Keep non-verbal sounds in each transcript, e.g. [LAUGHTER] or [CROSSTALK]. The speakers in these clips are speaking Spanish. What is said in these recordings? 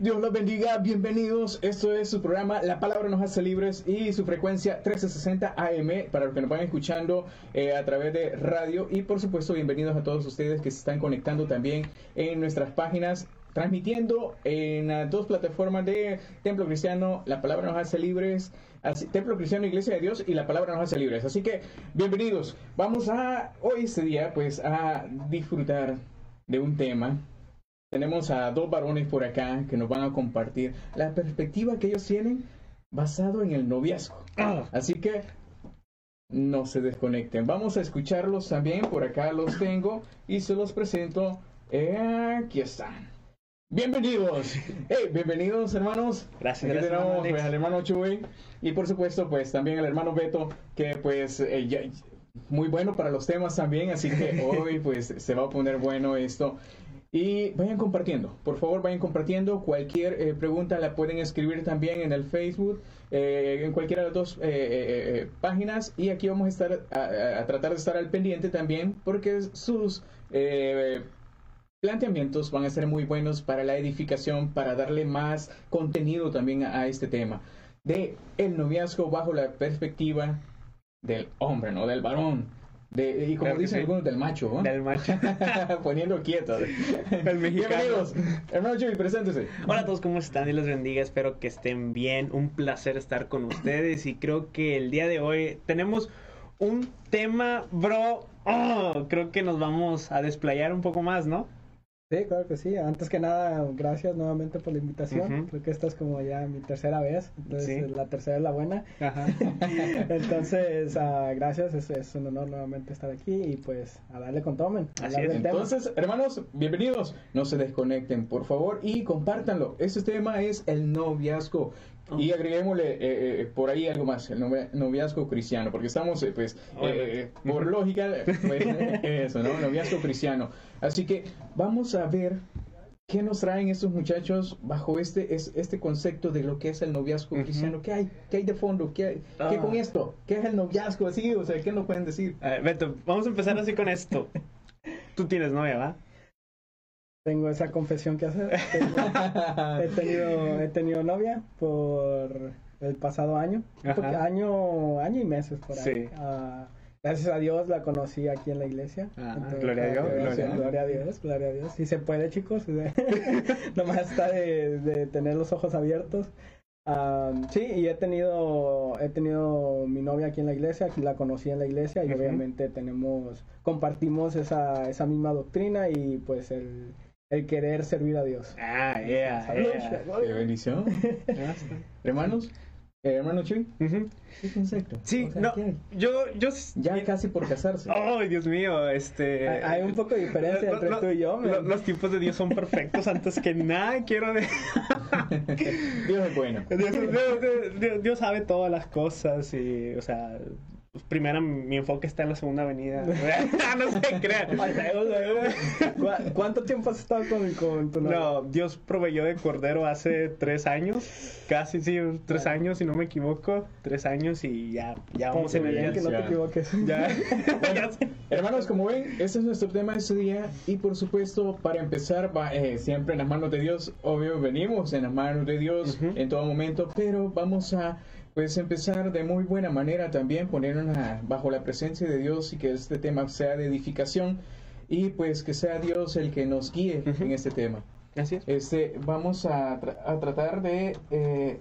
Dios los bendiga, bienvenidos. Esto es su programa La Palabra nos hace libres y su frecuencia 1360 AM para los que nos van escuchando eh, a través de radio y por supuesto bienvenidos a todos ustedes que se están conectando también en nuestras páginas transmitiendo en las dos plataformas de Templo Cristiano La Palabra nos hace libres, Templo Cristiano Iglesia de Dios y La Palabra nos hace libres. Así que bienvenidos. Vamos a hoy este día pues a disfrutar de un tema tenemos a dos varones por acá que nos van a compartir la perspectiva que ellos tienen basado en el noviazgo. Ah. Así que no se desconecten. Vamos a escucharlos también. Por acá los tengo y se los presento. aquí están. Bienvenidos. [LAUGHS] Hey, bienvenidos hermanos. Gracias. Aquí tenemos pues, al hermano Chuy y por supuesto pues también al hermano Beto que pues eh, muy bueno para los temas también, así que [LAUGHS] hoy pues se va a poner bueno esto. Y vayan compartiendo, por favor vayan compartiendo. Cualquier eh, pregunta la pueden escribir también en el Facebook, eh, en cualquiera de las dos eh, páginas. Y aquí vamos a estar a, tratar de estar al pendiente también porque sus planteamientos van a ser muy buenos para la edificación, para darle más contenido también a, a este tema de el noviazgo bajo la perspectiva del hombre, no del varón y como dicen algunos, del macho, ¿no? Del macho. [LAUGHS] Poniendo quieto. El [LAUGHS] mexicano. Bienvenidos. Hermano Chuy, preséntese. Hola a todos, ¿cómo están? Dios los bendiga. Espero que estén bien. Un placer estar con ustedes. Y creo que el día de hoy tenemos un tema, bro. Oh, creo que nos vamos a desplayar un poco más, ¿no? Sí, claro que sí. Antes que nada, gracias nuevamente por la invitación. Creo que esta es como ya mi tercera vez. Entonces, la tercera es la buena. [LAUGHS] entonces, uh, gracias. Es, es, un honor nuevamente estar aquí y pues a darle con tomen. Así es. Entonces, hermanos, bienvenidos. No se desconecten, por favor, y compártanlo. Este tema es el noviazgo. Y agreguémosle eh, eh, por ahí algo más, el noviazgo cristiano, porque estamos, eh, pues, por lógica, pues, [LAUGHS] eso, ¿no? Noviazgo cristiano. Así que vamos a ver qué nos traen estos muchachos bajo este, este concepto de lo que es el noviazgo cristiano. ¿Qué hay? ¿Qué hay de fondo? ¿Qué, ¿Qué con ah. esto? ¿Qué es el noviazgo así? O sea, ¿qué nos pueden decir? Beto, vamos a empezar así con esto. [LAUGHS] Tú tienes novia, ¿va? tengo esa confesión que hacer. he, tenido, he tenido novia por el pasado año, año, año y meses por ahí. Ah, gracias a Dios la conocí aquí en la iglesia. Ah, gloria, a Dios, gloria, a Dios, gloria a Dios. Si se puede, chicos. [LAUGHS] Nomás está de, de, tener los ojos abiertos. Ah, sí, y he tenido, he tenido mi novia aquí en la iglesia, aquí la conocí en la iglesia y obviamente tenemos, compartimos esa, esa misma doctrina y pues el, el querer servir a Dios. Ah, yeah. Qué bendición. [LAUGHS] Hermanos, eh, hermano Chuy, ¿qué concepto? Sí, no, yo, yo... Ya casi por casarse. Ay, Dios mío, este... Hay, un poco de diferencia entre tú y yo. los tiempos de Dios son perfectos antes que nada, quiero decir... [LAUGHS] Dios es bueno. Dios, Dios, sabe todas las cosas y, o sea, pues, primero mi enfoque está en la segunda avenida. [LAUGHS] [LAUGHS] no sé, crean. [LAUGHS] ¿Cuánto tiempo has estado con, tu novia? No, Dios proveyó de cordero hace tres años. Casi, sí, tres años, si no me equivoco. Tres años y ya, ya vamos en el que no te equivoques. Ya. hermanos, como ven, este es nuestro tema de este día. Y por supuesto, para empezar, eh, siempre en las manos de Dios. Obvio, venimos en las manos de Dios en todo momento. Pero vamos a pues empezar de muy buena manera también, ponernos bajo la presencia de Dios y que este tema sea de edificación y pues que sea Dios el que nos guíe en este tema. Gracias. Este, vamos a, tratar de, eh,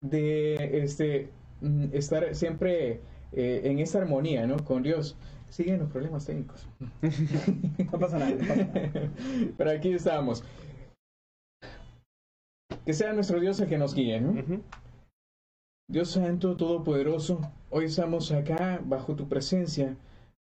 de este, mm, estar siempre eh, en esta armonía ¿no? con Dios. Siguen los problemas técnicos. [LAUGHS] no pasa nada. [LAUGHS] Pero aquí estamos. Que sea nuestro Dios el que nos guíe, ¿no? Dios Santo, Todopoderoso, hoy estamos acá bajo tu presencia.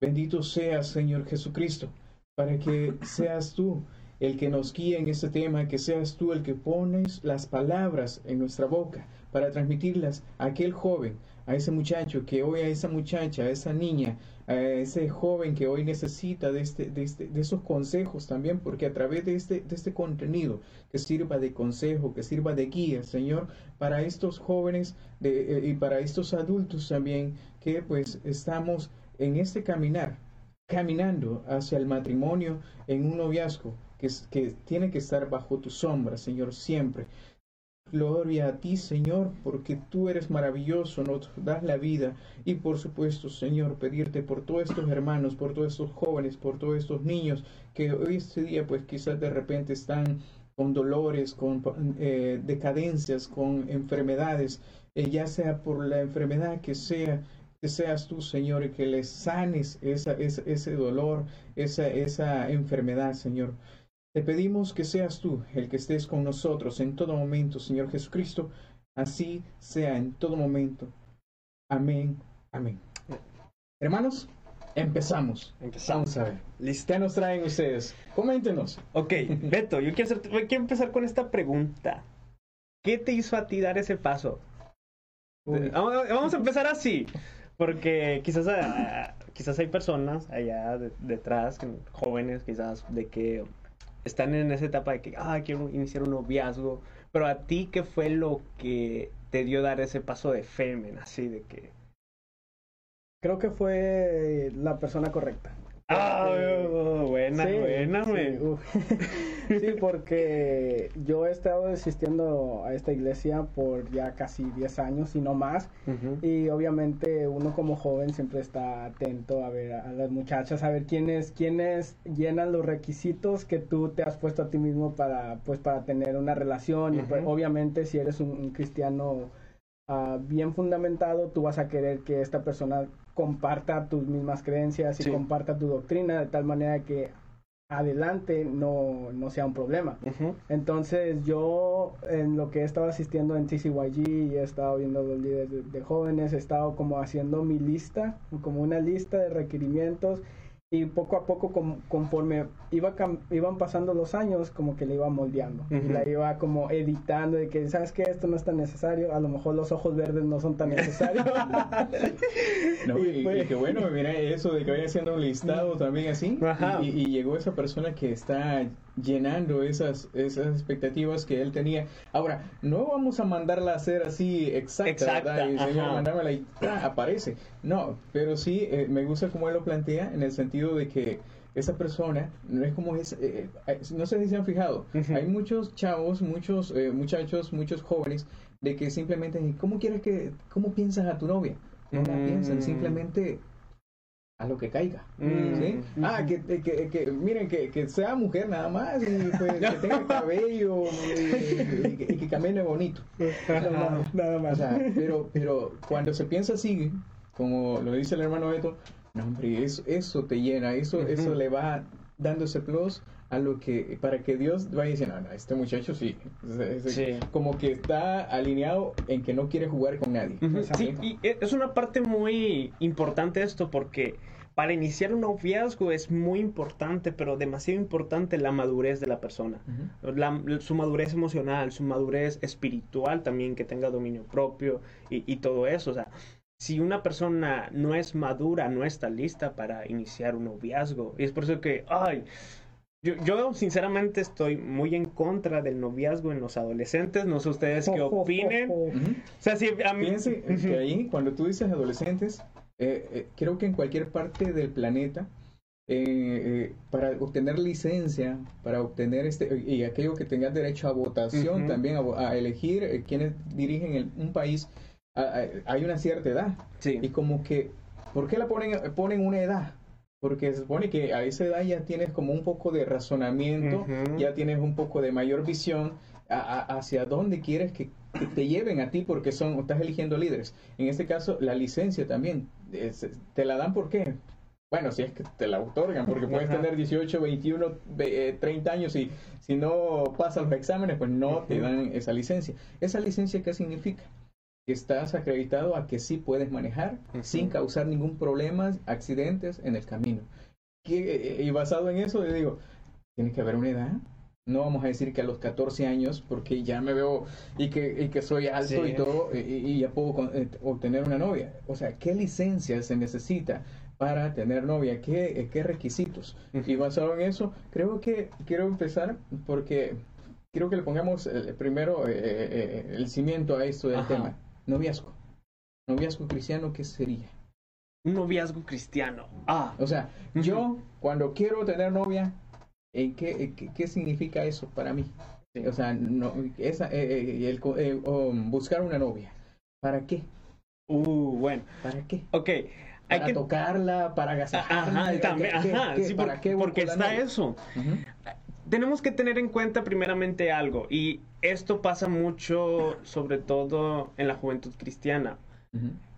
Bendito seas, Señor Jesucristo, para que seas tú el que nos guíe en este tema, que seas tú el que pones las palabras en nuestra boca para transmitirlas a aquel joven, a ese muchacho, que hoy a esa muchacha, a esa niña, ese joven que hoy necesita de, este, de, este, de esos consejos también, porque a través de este, de este contenido que sirva de consejo, que sirva de guía, Señor, para estos jóvenes de, eh, y para estos adultos también, que pues estamos en este caminar, caminando hacia el matrimonio en un noviazgo que, que tiene que estar bajo tu sombra, Señor, siempre. Gloria a ti, Señor, porque tú eres maravilloso, nos das la vida. Y por supuesto, Señor, pedirte por todos estos hermanos, por todos estos jóvenes, por todos estos niños que hoy este día, pues quizás de repente están con dolores, con eh, decadencias, con enfermedades, eh, ya sea por la enfermedad que sea, que seas tú, Señor, y que les sanes esa, ese dolor, esa, esa enfermedad, Señor. Te pedimos que seas tú el que estés con nosotros en todo momento, Señor Jesucristo. Así sea en todo momento. Amén. Amén. Hermanos, empezamos. Empezamos. Vamos a ver. ¿Qué nos traen ustedes? Coméntenos. Ok, Beto, yo quiero, quiero empezar con esta pregunta. ¿Qué te hizo a ti dar ese paso? Vamos, a empezar así. Porque quizás, ah, quizás hay personas allá detrás, jóvenes quizás, de que están en esa etapa de que, ah, quiero iniciar un noviazgo, pero a ti, ¿qué fue lo que te dio dar ese paso de femen, así de que... Creo que fue la persona correcta. Ah, buena, buena, [LAUGHS] sí, porque yo he estado asistiendo a esta iglesia por ya casi 10 años y no más. Y obviamente uno como joven siempre está atento a ver a las muchachas, a ver quiénes, quiénes llenan los requisitos que tú te has puesto a ti mismo para, pues, para tener una relación. Y pues, obviamente si eres un, cristiano ah, bien fundamentado, tú vas a querer que esta persona comparta tus mismas creencias y comparta tu doctrina de tal manera que adelante no, no sea un problema. Entonces yo en lo que he estado asistiendo en TCYG y he estado viendo los líderes de, jóvenes, he estado como haciendo mi lista, como una lista de requerimientos y poco a poco conforme iba iban pasando los años como que le iba moldeando. La iba como editando de que sabes que esto no es tan necesario. A lo mejor los ojos verdes no son tan necesarios [LAUGHS] no, y, que bueno mira eso de que vaya haciendo un listado también así y, llegó esa persona que está llenando esas esas expectativas que él tenía. Ahora no vamos a mandarla a hacer así exacta, exacta y mandármela y aparece. No pero sí eh, me gusta como él lo plantea en el sentido de que esa persona no es como es, eh, eh, no sé si se han fijado, hay muchos chavos, muchos eh, muchachos, muchos jóvenes de que simplemente, ¿cómo quieres que, cómo piensas a tu novia? No la piensan, mm. simplemente a lo que caiga. Mm. Ah, que, que, que, miren, que, que, sea mujer nada más y pues, que tenga cabello y, que, camine bonito. [LAUGHS] nada, más. pero, pero cuando se piensa así, como lo dice el hermano Beto, no, hombre, eso, eso te llena, eso, eso le va dando ese plus a lo que, para que Dios vaya diciendo, no, no, este muchacho sí, como que está alineado en que no quiere jugar con nadie. Sí, y es una parte muy importante esto porque para iniciar un noviazgo es muy importante, pero demasiado importante la madurez de la persona. su madurez emocional, su madurez espiritual también, que tenga dominio propio y, y todo eso. O sea, si una persona no es madura, no está lista para iniciar un noviazgo. Y es por eso que, ay, yo, yo, sinceramente estoy muy en contra del noviazgo en los adolescentes. No sé ustedes qué [LAUGHS] opinen. o sea, si a mí... Fíjense que ahí, cuando tú dices adolescentes, eh, eh, creo que en cualquier parte del planeta, eh, para obtener licencia, para obtener este, y aquello que tenga derecho a votación, también a, elegir quienes dirigen un país, hay una cierta edad. Y como que, ¿por qué la ponen, ponen una edad? Porque se supone que a esa edad ya tienes como un poco de razonamiento, ya tienes un poco de mayor visión hacia dónde quieres que, te lleven a ti porque son, estás eligiendo líderes. En este caso, la licencia también, te la dan por qué? Bueno, si es que te la otorgan, porque puedes tener 18, 21, 30 años y si no pasas los exámenes, pues no te dan esa licencia. ¿Esa licencia qué significa? Estás acreditado a que sí puedes manejar sin causar ningún problema, accidentes en el camino. Eh, y basado en eso, yo digo, tiene que haber una edad. No vamos a decir que a los 14 años, porque ya me veo y que, y que soy alto y todo, y, ya puedo eh, obtener una novia. O sea, ¿qué licencia se necesita para tener novia? ¿Qué, eh, qué requisitos? Y basado en eso, creo que quiero empezar porque quiero que le pongamos primero el cimiento a esto del tema. Noviazgo. Noviazgo cristiano, ¿qué sería? Un noviazgo cristiano. Ah. O sea, yo cuando quiero tener novia, ¿En qué, qué, qué significa eso para mí? O sea, no, esa, eh, el, eh, buscar una novia. ¿Para qué? Uh, bueno. ¿Para qué? Ok. Para que... tocarla, para agasajarla. Ajá, también, ajá, sí, ¿para qué porque está eso. Tenemos que tener en cuenta primeramente algo, y esto pasa mucho, sobre todo en la juventud cristiana.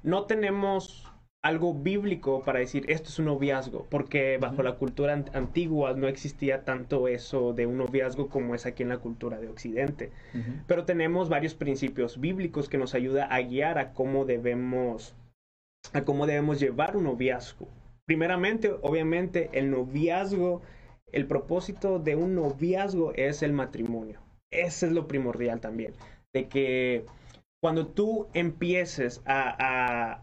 No tenemos algo bíblico para decir esto es un noviazgo, porque bajo la cultura antigua no existía tanto eso de un noviazgo como es aquí en la cultura de Occidente. Pero tenemos varios principios bíblicos que nos ayuda a guiar a cómo debemos a cómo debemos llevar un noviazgo. Primeramente, obviamente, el noviazgo, el propósito de un noviazgo es el matrimonio. Ese es lo primordial también, de que cuando tú empieces a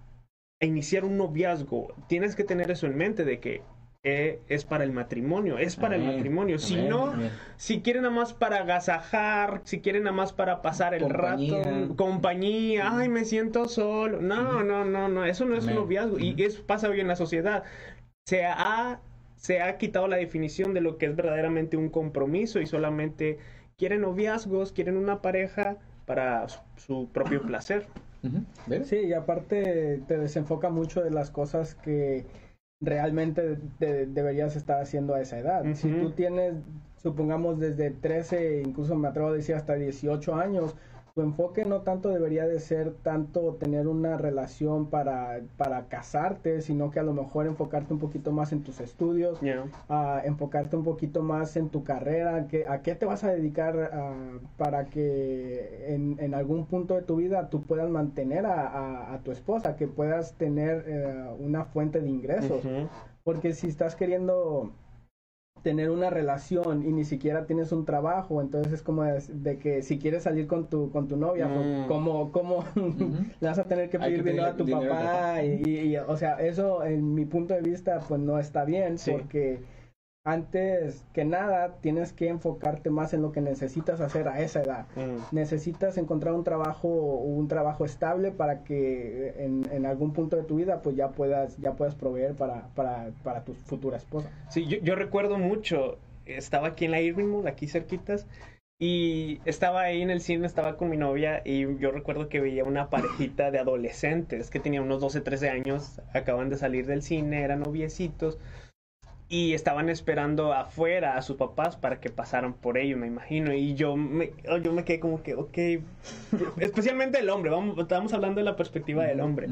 iniciar un noviazgo, tienes que tener eso en mente de que eh, es para el matrimonio, es para el matrimonio. Si no, si quieren nada más para agasajar, si quieren nada más para pasar el rato, compañía, ay, me siento solo. No, no, no, no, eso no es un noviazgo. Y eso pasa hoy en la sociedad. Se ha, se ha quitado la definición de lo que es verdaderamente un compromiso y solamente quieren noviazgos, quieren una pareja para su propio placer. Sí, y aparte te desenfoca mucho de las cosas que realmente deberías estar haciendo a esa edad. Si tú tienes, supongamos, desde 13, incluso me atrevo a decir hasta 18 años, tu enfoque no tanto debería de ser tanto tener una relación para, para casarte, sino que a lo mejor enfocarte un poquito más en tus estudios, enfocarte un poquito más en tu carrera, que, a qué te vas a dedicar para que en, algún punto de tu vida tú puedas mantener a, tu esposa, que puedas tener eh, una fuente de ingresos. Porque si estás queriendo tener una relación y ni siquiera tienes un trabajo, entonces es como de, que si quieres salir con tu con tu novia, pues, mm. como cómo [LAUGHS] le vas a tener que pedir dinero a tu papá y, o sea, eso en mi punto de vista pues no está bien porque antes que nada tienes que enfocarte más en lo que necesitas hacer a esa edad. Mm. Necesitas encontrar un trabajo un trabajo estable para que en, en, algún punto de tu vida pues ya puedas ya puedas proveer para, para, para tu futura esposa. Sí, yo, yo recuerdo mucho, estaba aquí en la Irving aquí cerquitas, y estaba ahí en el cine, estaba con mi novia y yo recuerdo que veía una parejita de adolescentes que tenía unos 12, 13 años, acaban de salir del cine, eran noviecitos y estaban esperando afuera a sus papás para que pasaran por ellos, me imagino. Y yo me, yo me quedé como que, ok, [LAUGHS] especialmente el hombre, vamos, estamos hablando de la perspectiva del hombre.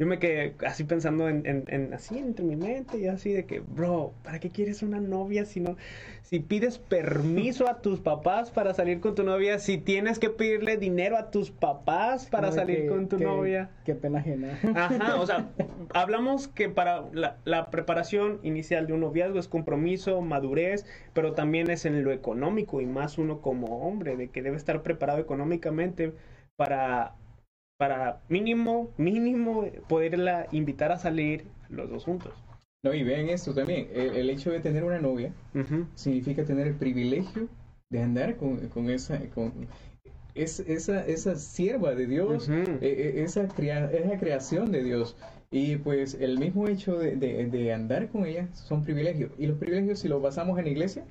Yo me quedé así pensando en, en, así entre mi mente y así de que, bro, ¿para qué quieres una novia si no, si pides permiso a tus papás para salir con tu novia, si tienes que pedirle dinero a tus papás para salir con tu novia? Qué pena ajena. Ajá, o sea, [LAUGHS] hablamos que para la, la preparación inicial de un es compromiso, madurez, pero también es en lo económico y más uno como hombre, de que debe estar preparado económicamente para, para mínimo, mínimo poderla invitar a salir los dos juntos. No, y vean esto también, el, hecho de tener una novia significa tener el privilegio de andar con, con esa... Con, es, esa, esa sierva de Dios, e, e, esa, esa creación de Dios. Y pues el mismo hecho de, de, andar con ella son privilegios. Y los privilegios, si los basamos en la iglesia,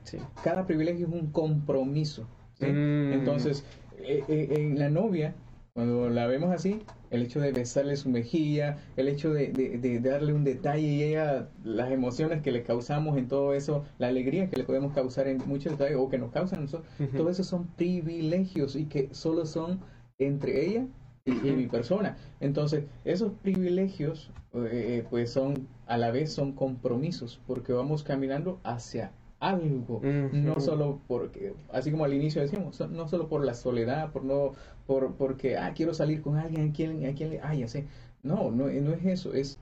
cada privilegio es un compromiso. Mm. Entonces, eh, eh, en la novia, cuando la vemos así, el hecho de besarle su mejilla, el hecho de, de, darle un detalle y ella, las emociones que le causamos en todo eso, la alegría que le podemos causar en muchos detalles o que nos causan nosotros, todo eso son privilegios y que solo son entre ella y, mi persona. Entonces, esos privilegios, eh, eh, pues son, a la vez son compromisos, porque vamos caminando hacia algo, no solo porque, así como al inicio decíamos, no solo por la soledad, por no, por, porque, ah, quiero salir con alguien, a quien, a quien, ah, ya sé. No, no, no es eso, es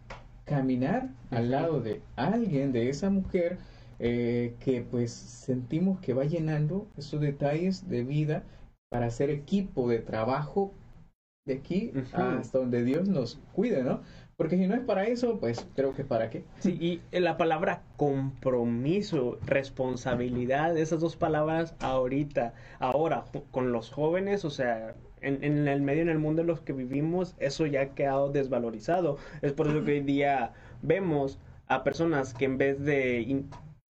caminar al lado de alguien, de esa mujer, eh, que pues sentimos que va llenando esos detalles de vida para hacer equipo de trabajo de aquí hasta donde Dios nos cuide, ¿no? Porque si no es para eso, pues creo que para qué. Sí, y la palabra compromiso, responsabilidad, esas dos palabras ahorita, ahora, con los jóvenes, o sea, en, en, el medio, en el mundo en los que vivimos, eso ya ha quedado desvalorizado. Es por eso que hoy día vemos a personas que en vez de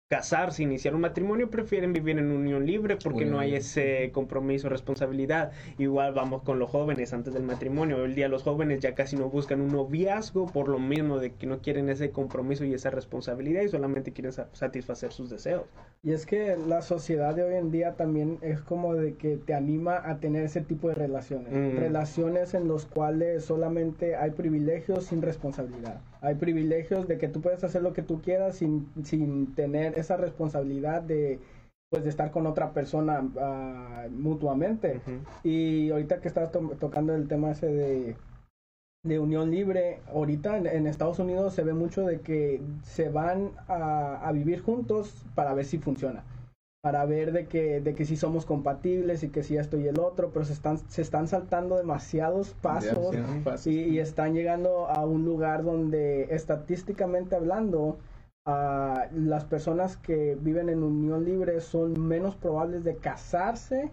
casarse, iniciar un matrimonio, prefieren vivir en unión libre porque no hay ese compromiso, responsabilidad. Igual vamos con los jóvenes antes del matrimonio. Hoy día los jóvenes ya casi no buscan un noviazgo por lo mismo de que no quieren ese compromiso y esa responsabilidad y solamente quieren satisfacer sus deseos. Y es que la sociedad de hoy en día también es como de que te anima a tener ese tipo de relaciones. Mm. Relaciones en los cuales solamente hay privilegios sin responsabilidad. Hay privilegios de que tú puedes hacer lo que tú quieras sin, sin tener esa responsabilidad de pues de estar con otra persona ah, mutuamente. Y ahorita que estás tocando el tema ese de, de unión libre, ahorita en, Estados Unidos se ve mucho de que se van a, a, vivir juntos para ver si funciona. Para ver de que, de que si somos compatibles y que si esto y el otro, pero se están, se están saltando demasiados pasos y, y están llegando a un lugar donde estadísticamente hablando, las personas que viven en unión libre son menos probables de casarse.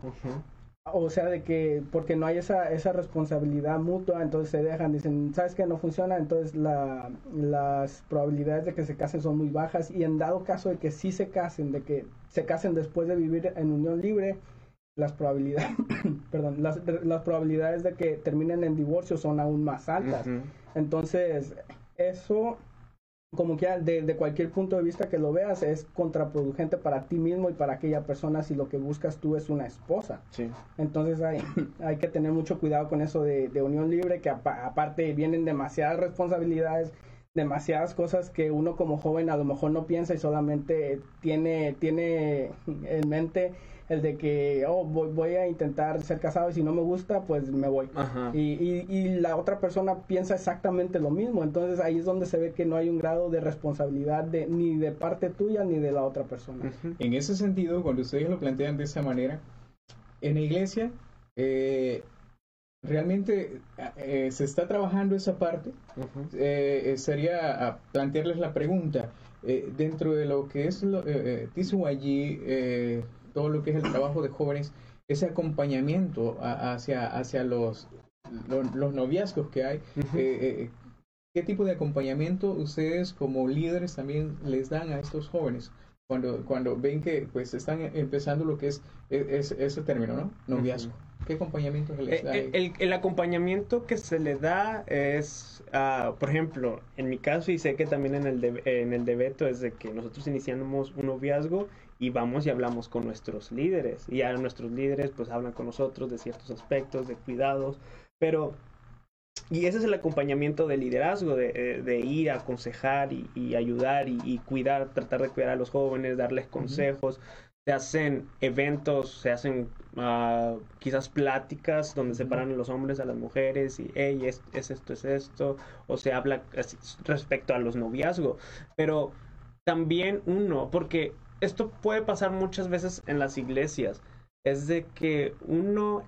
O sea, de que porque no hay esa, esa responsabilidad mutua, entonces se dejan, dicen, ¿sabes que no funciona? Entonces la, las probabilidades de que se casen son muy bajas y en dado caso de que sí se casen, de que se casen después de vivir en unión libre, las probabilidades, [COUGHS] perdón, las, las probabilidades de que terminen en divorcio son aún más altas. Entonces, eso como que de, de, cualquier punto de vista que lo veas, es contraproducente para ti mismo y para aquella persona si lo que buscas tú es una esposa. Sí. Entonces hay, hay que tener mucho cuidado con eso de, de unión libre, que aparte vienen demasiadas responsabilidades, demasiadas cosas que uno como joven a lo mejor no piensa y solamente tiene, tiene en mente el de que, oh, voy, a intentar ser casado y si no me gusta, pues me voy. Y, y, la otra persona piensa exactamente lo mismo. Entonces ahí es donde se ve que no hay un grado de responsabilidad de, ni de parte tuya ni de la otra persona. En ese sentido, cuando ustedes lo plantean de esa manera, en la iglesia, eh, realmente eh, se está trabajando esa parte. Eh, sería plantearles la pregunta. dentro de lo que es lo, allí, todo lo que es el trabajo de jóvenes, ese acompañamiento hacia, hacia los, los, noviazgos que hay. Eh, eh, ¿Qué tipo de acompañamiento ustedes como líderes también les dan a estos jóvenes? Cuando, cuando ven que pues están empezando lo que es, es, ese término, ¿no? Noviazgo. ¿Qué acompañamiento se les da? El, el, acompañamiento que se le da es, uh, por ejemplo, en mi caso, y sé que también en el de, en el de Beto, es de que nosotros iniciamos un noviazgo y vamos y hablamos con nuestros líderes. Y a nuestros líderes pues hablan con nosotros de ciertos aspectos, de cuidados, pero... Y ese es el acompañamiento del liderazgo, de, eh, de ir a aconsejar y, ayudar y, cuidar, tratar de cuidar a los jóvenes, darles consejos. Se hacen eventos, se hacen uh, quizás pláticas donde se paran a los hombres a las mujeres y, hey, es, es esto, es esto, o se habla respecto a los noviazgos. Pero también uno, porque esto puede pasar muchas veces en las iglesias. Es de que uno,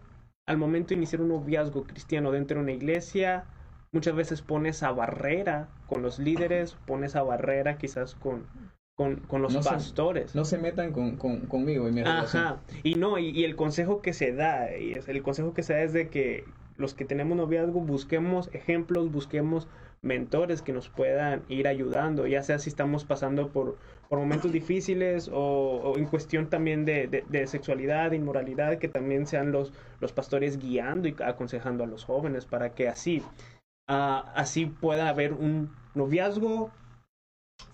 al momento de iniciar un noviazgo cristiano dentro de una iglesia, muchas veces pone esa barrera con los líderes, pone esa barrera quizás con, con, los pastores. no se metan con, conmigo y mi Ajá. Y no, y, el consejo que se da, y es, el consejo que se da es de que los que tenemos noviazgo busquemos ejemplos, busquemos mentores que nos puedan ir ayudando, ya sea si estamos pasando por, por momentos difíciles o, en cuestión también de, de, sexualidad, de inmoralidad, que también sean los, los pastores guiando y aconsejando a los jóvenes para que así, ah, así pueda haber un noviazgo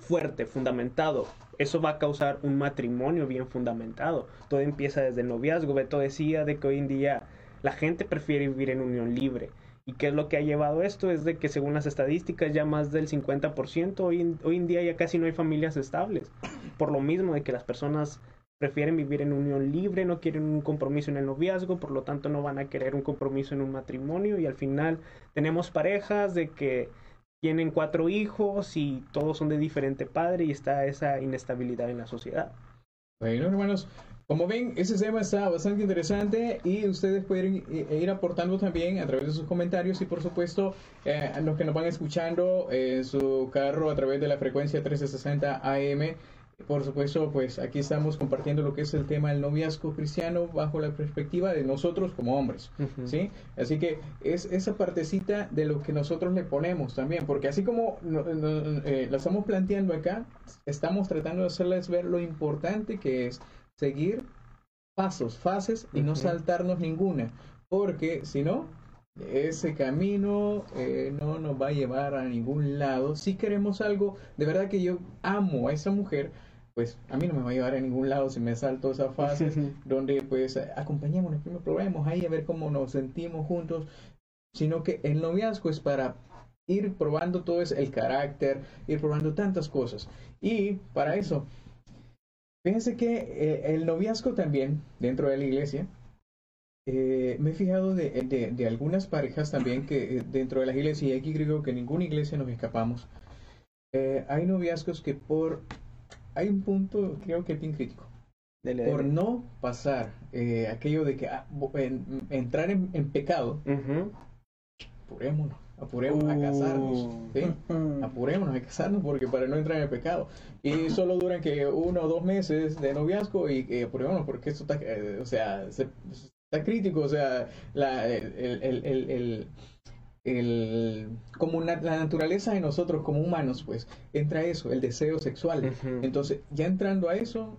fuerte, fundamentado. Eso va a causar un matrimonio bien fundamentado. Todo empieza desde el noviazgo. Beto decía de que hoy en día la gente prefiere vivir en unión libre. ¿Y qué es lo que ha llevado esto? Es de que según las estadísticas ya más del 50% hoy, hoy en día ya casi no hay familias estables. Por lo mismo de que las personas prefieren vivir en unión libre, no quieren un compromiso en el noviazgo, por lo tanto no van a querer un compromiso en un matrimonio y al final tenemos parejas de que tienen cuatro hijos y todos son de diferente padre y está esa inestabilidad en la sociedad. Bueno, hermanos, como ven, ese tema está bastante interesante y ustedes pueden ir aportando también a través de sus comentarios y por supuesto eh, a los que nos van escuchando en su carro a través de la frecuencia 1360 AM Por supuesto, pues aquí estamos compartiendo lo que es el tema del noviazgo cristiano bajo la perspectiva de nosotros como hombres. ¿sí? Así que es esa partecita de lo que nosotros le ponemos también, porque así como no- no- eh, lo estamos planteando acá, estamos tratando de hacerles ver lo importante que es seguir pasos, fases y no saltarnos ninguna, porque si no, ese camino eh, no nos va a llevar a ningún lado. Si queremos algo, de verdad que yo amo a esa mujer, pues a mí no me va a llevar a ningún lado si me salto esa fase [LAUGHS] donde pues acompañémonos, primero probemos ahí a ver cómo nos sentimos juntos, sino que el noviazgo es para ir probando todo es el carácter, ir probando tantas cosas. Y para eso, fíjense que eh, el noviazgo también dentro de la iglesia, eh, me he fijado de, de- de algunas parejas también que eh, dentro de las iglesias, y aquí creo que ninguna iglesia nos escapamos, eh, hay noviazgos que por... Hay un punto, creo que es bien crítico Dele, por dele. no pasar eh, aquello de que ah, en- entrar en, en pecado, Ujú. apurémonos, apurémonos a casarnos, Uh. ¿sí? Mm. apurémonos a casarnos porque para no entrar en el pecado. Y solo duran que uno o dos meses de noviazgo y eh, apurémonos porque esto está, eh, o sea, se- está crítico, o sea, la, el, el, el, el- el- el- como la naturaleza de nosotros como humanos, pues entra eso, el deseo sexual. Entonces, ya entrando a eso,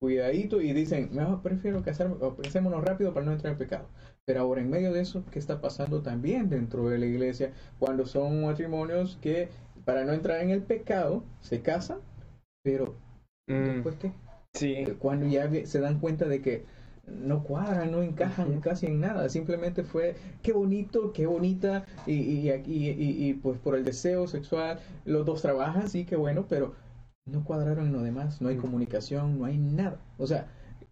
cuidadito y dicen, mejor prefiero casarme, o pensémonos rápido para no entrar en pecado. Pero ahora, en medio de eso, ¿qué está pasando también dentro de la iglesia? Cuando son matrimonios que, para no entrar en el pecado, se casan, pero Mm. después qué? Sí. Cuando ya se dan cuenta de que no cuadran, no encajan casi en nada, simplemente fue qué bonito, qué bonita, y, y, y, pues por el deseo sexual, los dos trabajan, sí, qué bueno, pero no cuadraron en lo demás, no hay comunicación, no hay nada. O sea,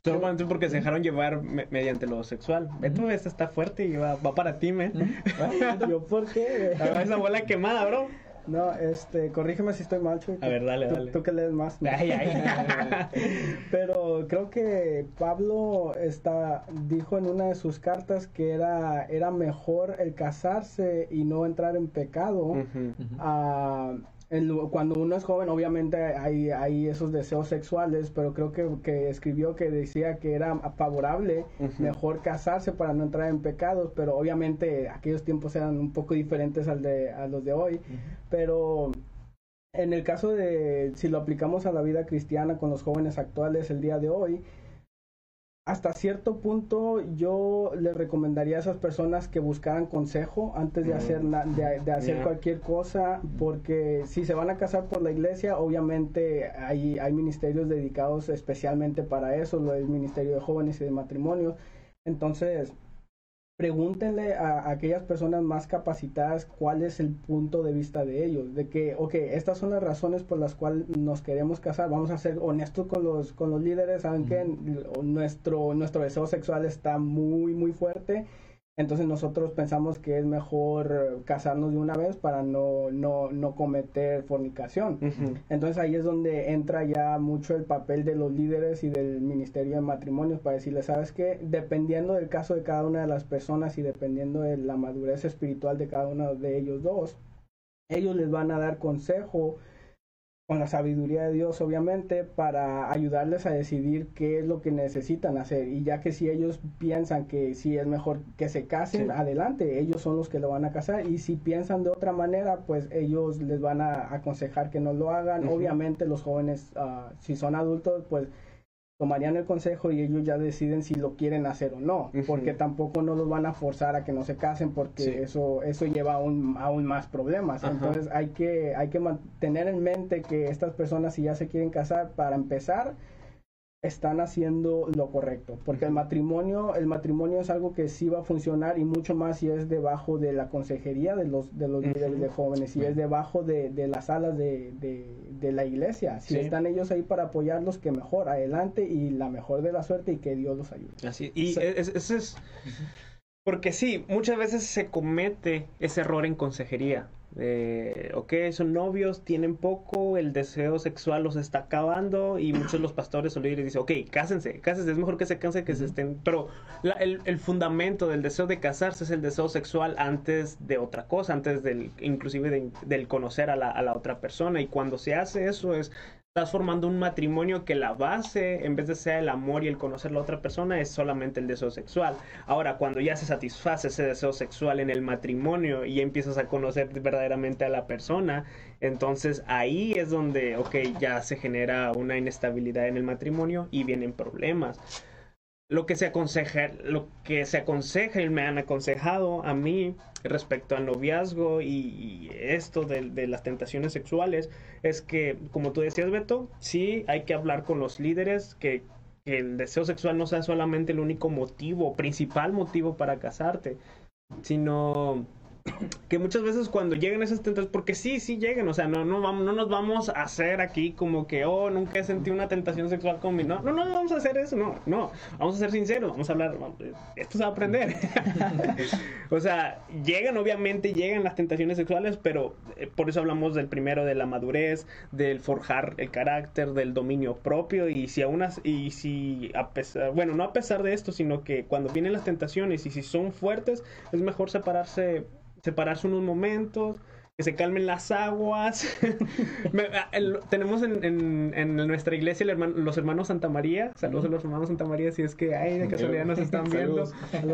Solamente porque se dejaron llevar me- mediante lo sexual. Este está fuerte y va, va para ti, me. [LAUGHS] ¿Yo por qué? [LAUGHS] Esa bola quemada, bro. No, este, corrígeme si estoy mal, Chuy. A ver, dale, Tú- dale. Tú que lees más. Ay, ay. [LAUGHS] Pero creo que Pablo está, dijo en una de sus cartas que era, era mejor el casarse y no entrar en pecado. En lu- cuando uno es joven, obviamente hay, hay esos deseos sexuales, pero creo que, que escribió que decía que era favorable, mejor casarse para no entrar en pecados, pero obviamente aquellos tiempos eran un poco diferentes al de, a los de hoy. Pero en el caso de si lo aplicamos a la vida cristiana con los jóvenes actuales el día de hoy, hasta cierto punto yo les recomendaría a esas personas que buscaran consejo antes de Mm. hacer na- de, de hacer Yeah. cualquier cosa, porque si se van a casar por la iglesia, obviamente hay, hay ministerios dedicados especialmente para eso, lo es ministerio de jóvenes y de matrimonios. Entonces, pregúntenle a, aquellas personas más capacitadas cuál es el punto de vista de ellos, de que, ok, estas son las razones por las cuales nos queremos casar, vamos a ser honestos con los, con los líderes, saben que nuestro, nuestro deseo sexual está muy, muy fuerte, entonces nosotros pensamos que es mejor eh, casarnos de una vez para no, no, no cometer fornicación. Entonces ahí es donde entra ya mucho el papel de los líderes y del Ministerio de Matrimonios para decirles, sabes que dependiendo del caso de cada una de las personas y dependiendo de la madurez espiritual de cada uno de ellos dos, ellos les van a dar consejo con la sabiduría de Dios, obviamente, para ayudarles a decidir qué es lo que necesitan hacer. Y ya que si ellos piensan que sí es mejor que se casen, Sí. adelante, ellos son los que lo van a casar. Y si piensan de otra manera, pues ellos les van a aconsejar que no lo hagan. Obviamente los jóvenes, ah, si son adultos, pues tomarían el consejo y ellos ya deciden si lo quieren hacer o no, porque tampoco no los van a forzar a que no se casen porque Sí. eso eso lleva aún aún más problemas. Ajá. Entonces hay que hay que mantener en mente que estas personas si ya se quieren casar para empezar están haciendo lo correcto, porque el matrimonio el matrimonio es algo que sí va a funcionar y mucho más si es debajo de la consejería de los de los líderes de jóvenes, si es debajo de, de las salas de, de, de la iglesia, si Sí. están ellos ahí para apoyarlos que mejor adelante y la mejor de la suerte y que Dios los ayude. Así, y Sí. es- ese es... Porque sí, muchas veces se comete ese error en consejería. De, ok, son novios, tienen poco, el deseo sexual los está acabando y muchos de los pastores o líderes dicen, ok, cásense, cásense, es mejor que se cansen que se estén... Pero la- el, el fundamento del deseo de casarse es el deseo sexual antes de otra cosa, antes del, inclusive de- del conocer a la, a la otra persona. Y cuando se hace eso es estás formando un matrimonio que la base, en vez de ser el amor y el conocer a la otra persona, es solamente el deseo sexual. Ahora, cuando ya se satisface ese deseo sexual en el matrimonio y empiezas a conocer verdaderamente a la persona, entonces ahí es donde, ok, ya se genera una inestabilidad en el matrimonio y vienen problemas lo que se aconseja, lo que se aconseja y me han aconsejado a mí respecto al noviazgo y, esto de, las tentaciones sexuales es que, como tú decías, Beto, sí hay que hablar con los líderes, que, que el deseo sexual no sea solamente el único motivo, principal motivo para casarte, sino que muchas veces cuando llegan esas tentaciones, porque sí, sí llegan, o sea, no, no, vamos, no nos vamos a hacer aquí como que, oh, nunca he sentido una tentación sexual con mi, no, no, no, vamos a hacer eso, no, no, vamos a ser sinceros, vamos a hablar, esto se va a aprender. [LAUGHS] o sea, llegan, obviamente, llegan las tentaciones sexuales, pero eh, por eso hablamos del primero, de la madurez, del forjar el carácter, del dominio propio, y si aún, y si a pesar, bueno, no a pesar de esto, sino que cuando vienen las tentaciones y si son fuertes, es mejor separarse separarse unos momentos, que se calmen las aguas. [LAUGHS] Ah, tenemos en, en, nuestra iglesia los hermanos Santa María. Saludos a los hermanos Santa María si es que hay de casualidad nos están [LAUGHS] viendo.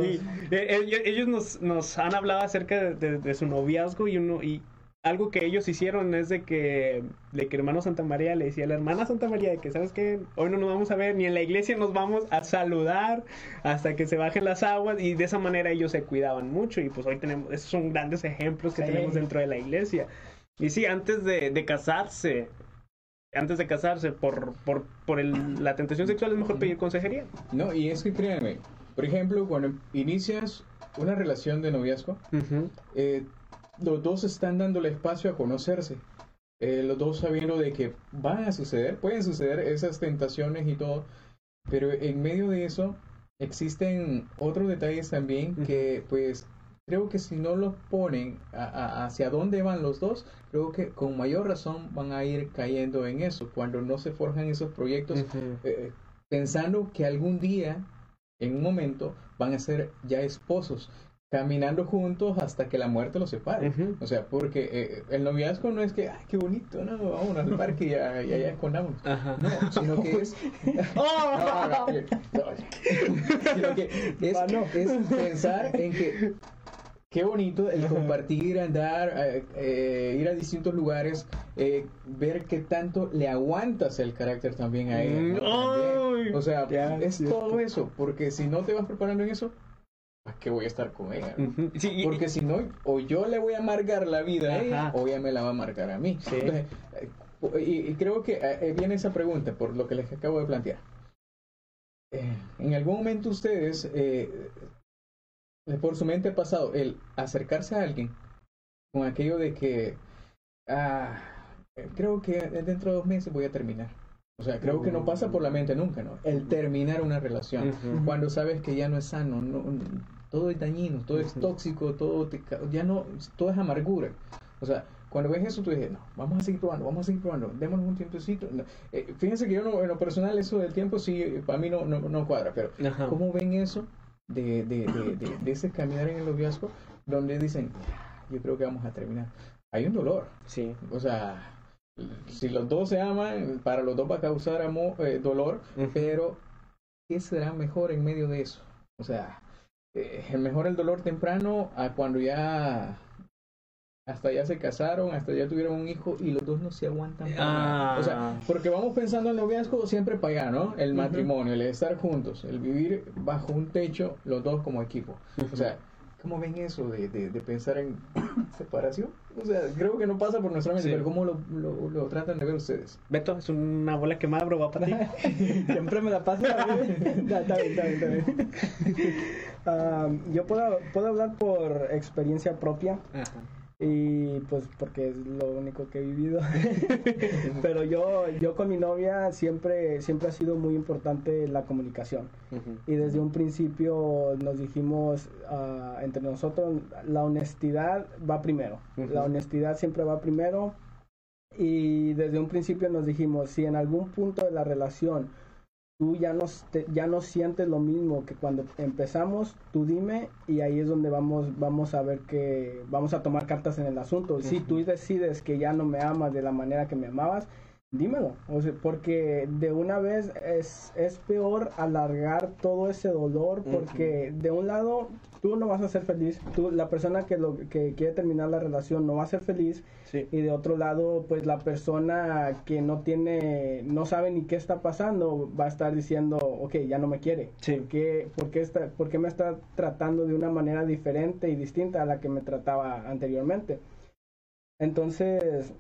Y, eh, ellos nos, nos, han hablado acerca de, de, su noviazgo y uno y algo que ellos hicieron es de que, de que hermano Santa María le decía a la hermana Santa María de que, ¿sabes qué? Hoy no nos vamos a ver, ni en la iglesia nos vamos a saludar hasta que se bajen las aguas y de esa manera ellos se cuidaban mucho y pues hoy tenemos, esos son grandes ejemplos que tenemos dentro de la iglesia. Y sí, antes de, de casarse, antes de casarse por, por, por el, la tentación sexual es mejor pedir consejería. No, y es que créanme, por ejemplo, cuando inicias una relación de noviazgo, eh, los dos están dándole espacio a conocerse. Eh, los dos sabiendo de que van a suceder, pueden suceder esas tentaciones y todo, pero en medio de eso existen otros detalles también que pues creo que si no los ponen hacia dónde van los dos, creo que con mayor razón van a ir cayendo en eso, cuando no se forjan esos proyectos, eh, pensando que algún día, en un momento, van a ser ya esposos caminando juntos hasta que la muerte los separe. O sea, porque eh, el noviazgo no es que, ay, qué bonito, no, vamos al parque y ya, ya, ya escondamos. No, sino que es... [LAUGHS] ¡Oh! sino que es, es pensar en que qué bonito el compartir, andar, eh, eh, ir a distintos lugares, ver qué tanto le aguantas el carácter también a él. O sea, es todo eso, porque si no te vas preparando en eso, ¿para qué voy a estar con ella? Porque si no, o yo le voy a amargar la vida a ella, o ella me la va a amargar a mí. Eh, y, creo que eh, eh, viene esa pregunta por lo que les acabo de plantear. en algún momento ustedes, por su mente ha pasado el acercarse a alguien con aquello de que, ah, creo que dentro de dos meses voy a terminar. O sea, creo que no pasa por la mente nunca, ¿no? El terminar una relación, cuando sabes que ya no es sano, no, todo es dañino, todo es tóxico, todo ya no, todo es amargura. O sea, cuando ves eso, tú dices, no, vamos a seguir probando, vamos a seguir probando, démonos un tiempecito. Eh, fíjense que yo no, en lo personal eso del tiempo sí, para mí no, no, cuadra, pero ¿cómo ven eso de, de, de, de, ese caminar en el noviazgo donde dicen, yo creo que vamos a terminar? Hay un dolor. Sí. O sea, si los dos se aman, para los dos va a causar amor, eh, dolor, pero ¿qué será mejor en medio de eso? O sea, eh, mejor el dolor temprano a cuando ya hasta ya se casaron, hasta ya tuvieron un hijo y los dos no se aguantan. O sea, ah. porque vamos pensando en noviazgo siempre para allá, ¿no? El matrimonio, el estar juntos, el vivir bajo un techo, los dos como equipo. O sea, ¿Cómo ven eso de, de, pensar en [CLEARS THROAT] separación? O sea, creo que no pasa por nuestra mente, pero ¿cómo lo, lo, tratan de ver ustedes? Beto, es una bola quemada, bro, va para ti. [LAUGHS] Siempre me la paso. [LAUGHS] está bien, está bien, está bien. [LAUGHS] Ah, yo puedo, puedo hablar por experiencia propia. Ajá. Y pues porque es lo único que he vivido. [LAUGHS] Pero yo, yo con mi novia siempre, siempre ha sido muy importante la comunicación. Y desde un principio nos dijimos uh, entre nosotros, la honestidad va primero. La honestidad siempre va primero. Y desde un principio nos dijimos, si en algún punto de la relación tú ya no, ya no sientes lo mismo que cuando empezamos, tú dime y ahí es donde vamos, vamos a ver que vamos a tomar cartas en el asunto. Si tú decides que ya no me amas de la manera que me amabas, dímelo. O sea, porque de una vez es, es peor alargar todo ese dolor porque de un lado tú no vas a ser feliz, tú, la persona que, lo, que quiere terminar la relación no va a ser feliz y de otro lado pues la persona que no tiene, no sabe ni qué está pasando va a estar diciendo, ok, ya no me quiere. Sí. ¿Por, qué, por, qué está, ¿Por qué me está tratando de una manera diferente y distinta a la que me trataba anteriormente? Entonces,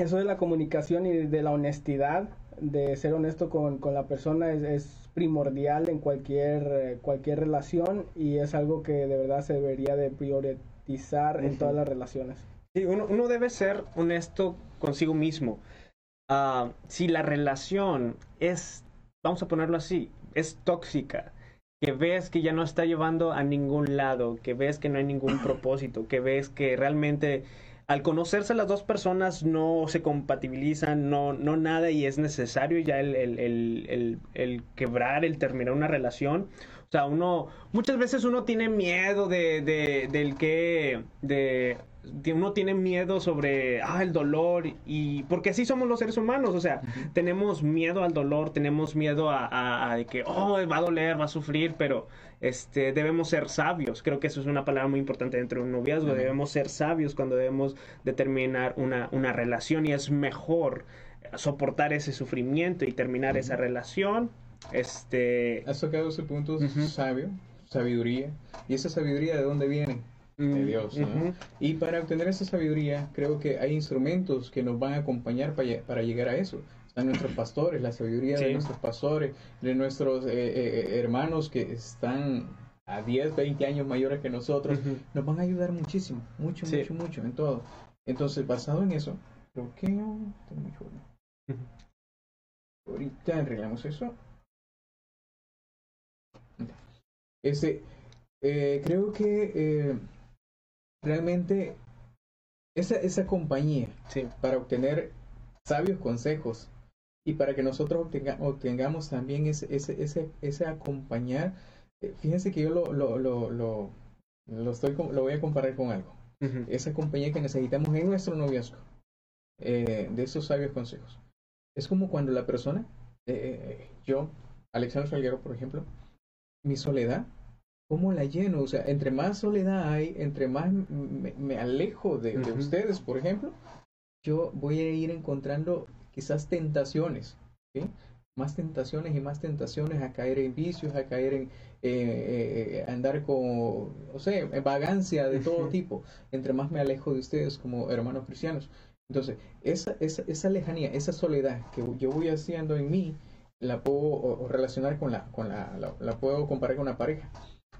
eso de la comunicación y de la honestidad, de ser honesto con, con la persona es, es, primordial en cualquier, eh, cualquier relación y es algo que de verdad se debería de priorizar uh -huh. en todas las relaciones. Sí, uno, uno, debe ser honesto consigo mismo. Uh, si la relación es, vamos a ponerlo así, es tóxica, que ves que ya no está llevando a ningún lado, que ves que no hay ningún [COUGHS] propósito, que ves que realmente al conocerse las dos personas no se compatibilizan, no, no nada y es necesario ya el, el, el, el, quebrar, el terminar una relación. O sea, uno, muchas veces uno tiene miedo de, de del que, de, uno tiene miedo sobre, ah, el dolor y, porque así somos los seres humanos, o sea, tenemos miedo al dolor, tenemos miedo a, a, a, que, oh, va a doler, va a sufrir, pero este, debemos ser sabios. Creo que eso es una palabra muy importante dentro de un noviazgo. Uh -huh. Debemos ser sabios cuando debemos determinar una, una relación y es mejor soportar ese sufrimiento y terminar uh -huh. esa relación. Este... Has tocado ese punto uh -huh. sabio, sabiduría. ¿Y esa sabiduría de dónde viene? De Dios. ¿no? Y para obtener esa sabiduría, creo que hay instrumentos que nos van a acompañar para, para llegar a eso están nuestros pastores, la sabiduría sí. de nuestros pastores, de nuestros eh, eh, hermanos que están a 10, 20 años mayores que nosotros, uh -huh. nos van a ayudar muchísimo, mucho, sí. mucho, mucho en todo. Entonces, basado en eso, ¿por qué no? Mucho... Uh -huh. Ahorita arreglamos eso. Este, eh, creo que eh, realmente esa, esa compañía sí. para obtener sabios consejos y para que nosotros obtenga, obtengamos también ese, ese, ese, ese acompañar. Eh, fíjense que yo lo, lo, lo, lo, lo, estoy, lo voy a comparar con algo. Uh -huh. Esa compañía que necesitamos en nuestro noviazgo, eh, de esos sabios consejos. Es como cuando la persona, eh, yo, Alexandro Salguero, por ejemplo, mi soledad, ¿cómo la lleno? O sea, entre más soledad hay, entre más me, me alejo de, uh -huh. de ustedes, por ejemplo, yo voy a ir encontrando quizás tentaciones, ¿sí? más tentaciones y más tentaciones a caer en vicios, a caer en eh, eh, andar con, no sé, vagancia de todo tipo, entre más me alejo de ustedes como hermanos cristianos. Entonces, esa, esa, esa lejanía, esa soledad que yo voy haciendo en mí, la puedo o, o relacionar con la, con la, la, la, puedo comparar con una pareja.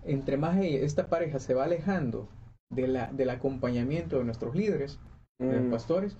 Entre más esta pareja se va alejando de la, del acompañamiento de nuestros líderes, de los pastores,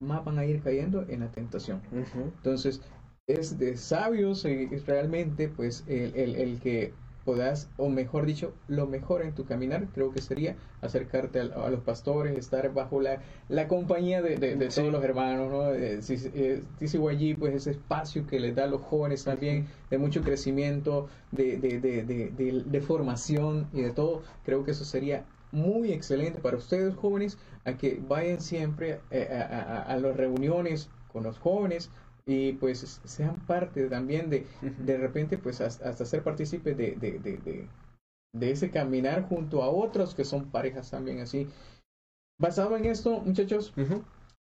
más van a ir cayendo en la tentación. Uh -huh. Entonces, es de sabios eh, realmente, pues, el, el, el, que puedas, o mejor dicho, lo mejor en tu caminar, creo que sería acercarte a, a los pastores, estar bajo la, la compañía de, de, de sí. todos los hermanos, ¿no? Eh, eh, allí, pues, ese espacio que les da a los jóvenes también, de mucho crecimiento, de, de, de, de formación y de todo, creo que eso sería muy excelente para ustedes jóvenes a que vayan siempre eh, a, a, a, las reuniones con los jóvenes y pues sean parte también de de repente pues hasta, ser partícipes de, de, de, de, de ese caminar junto a otros que son parejas también así basado en esto muchachos uh -huh.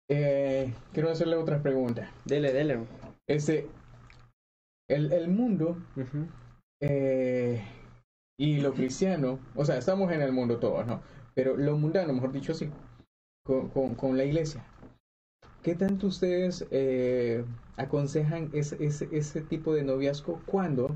eh, quiero hacerle otra pregunta dele dele este el, el mundo uh -huh. eh, y lo cristiano, o sea, estamos en el mundo todos, ¿no? Pero lo mundano, mejor dicho así, con, con, la iglesia. ¿Qué tanto ustedes eh, aconsejan ese, ese, ese, tipo de noviazgo cuando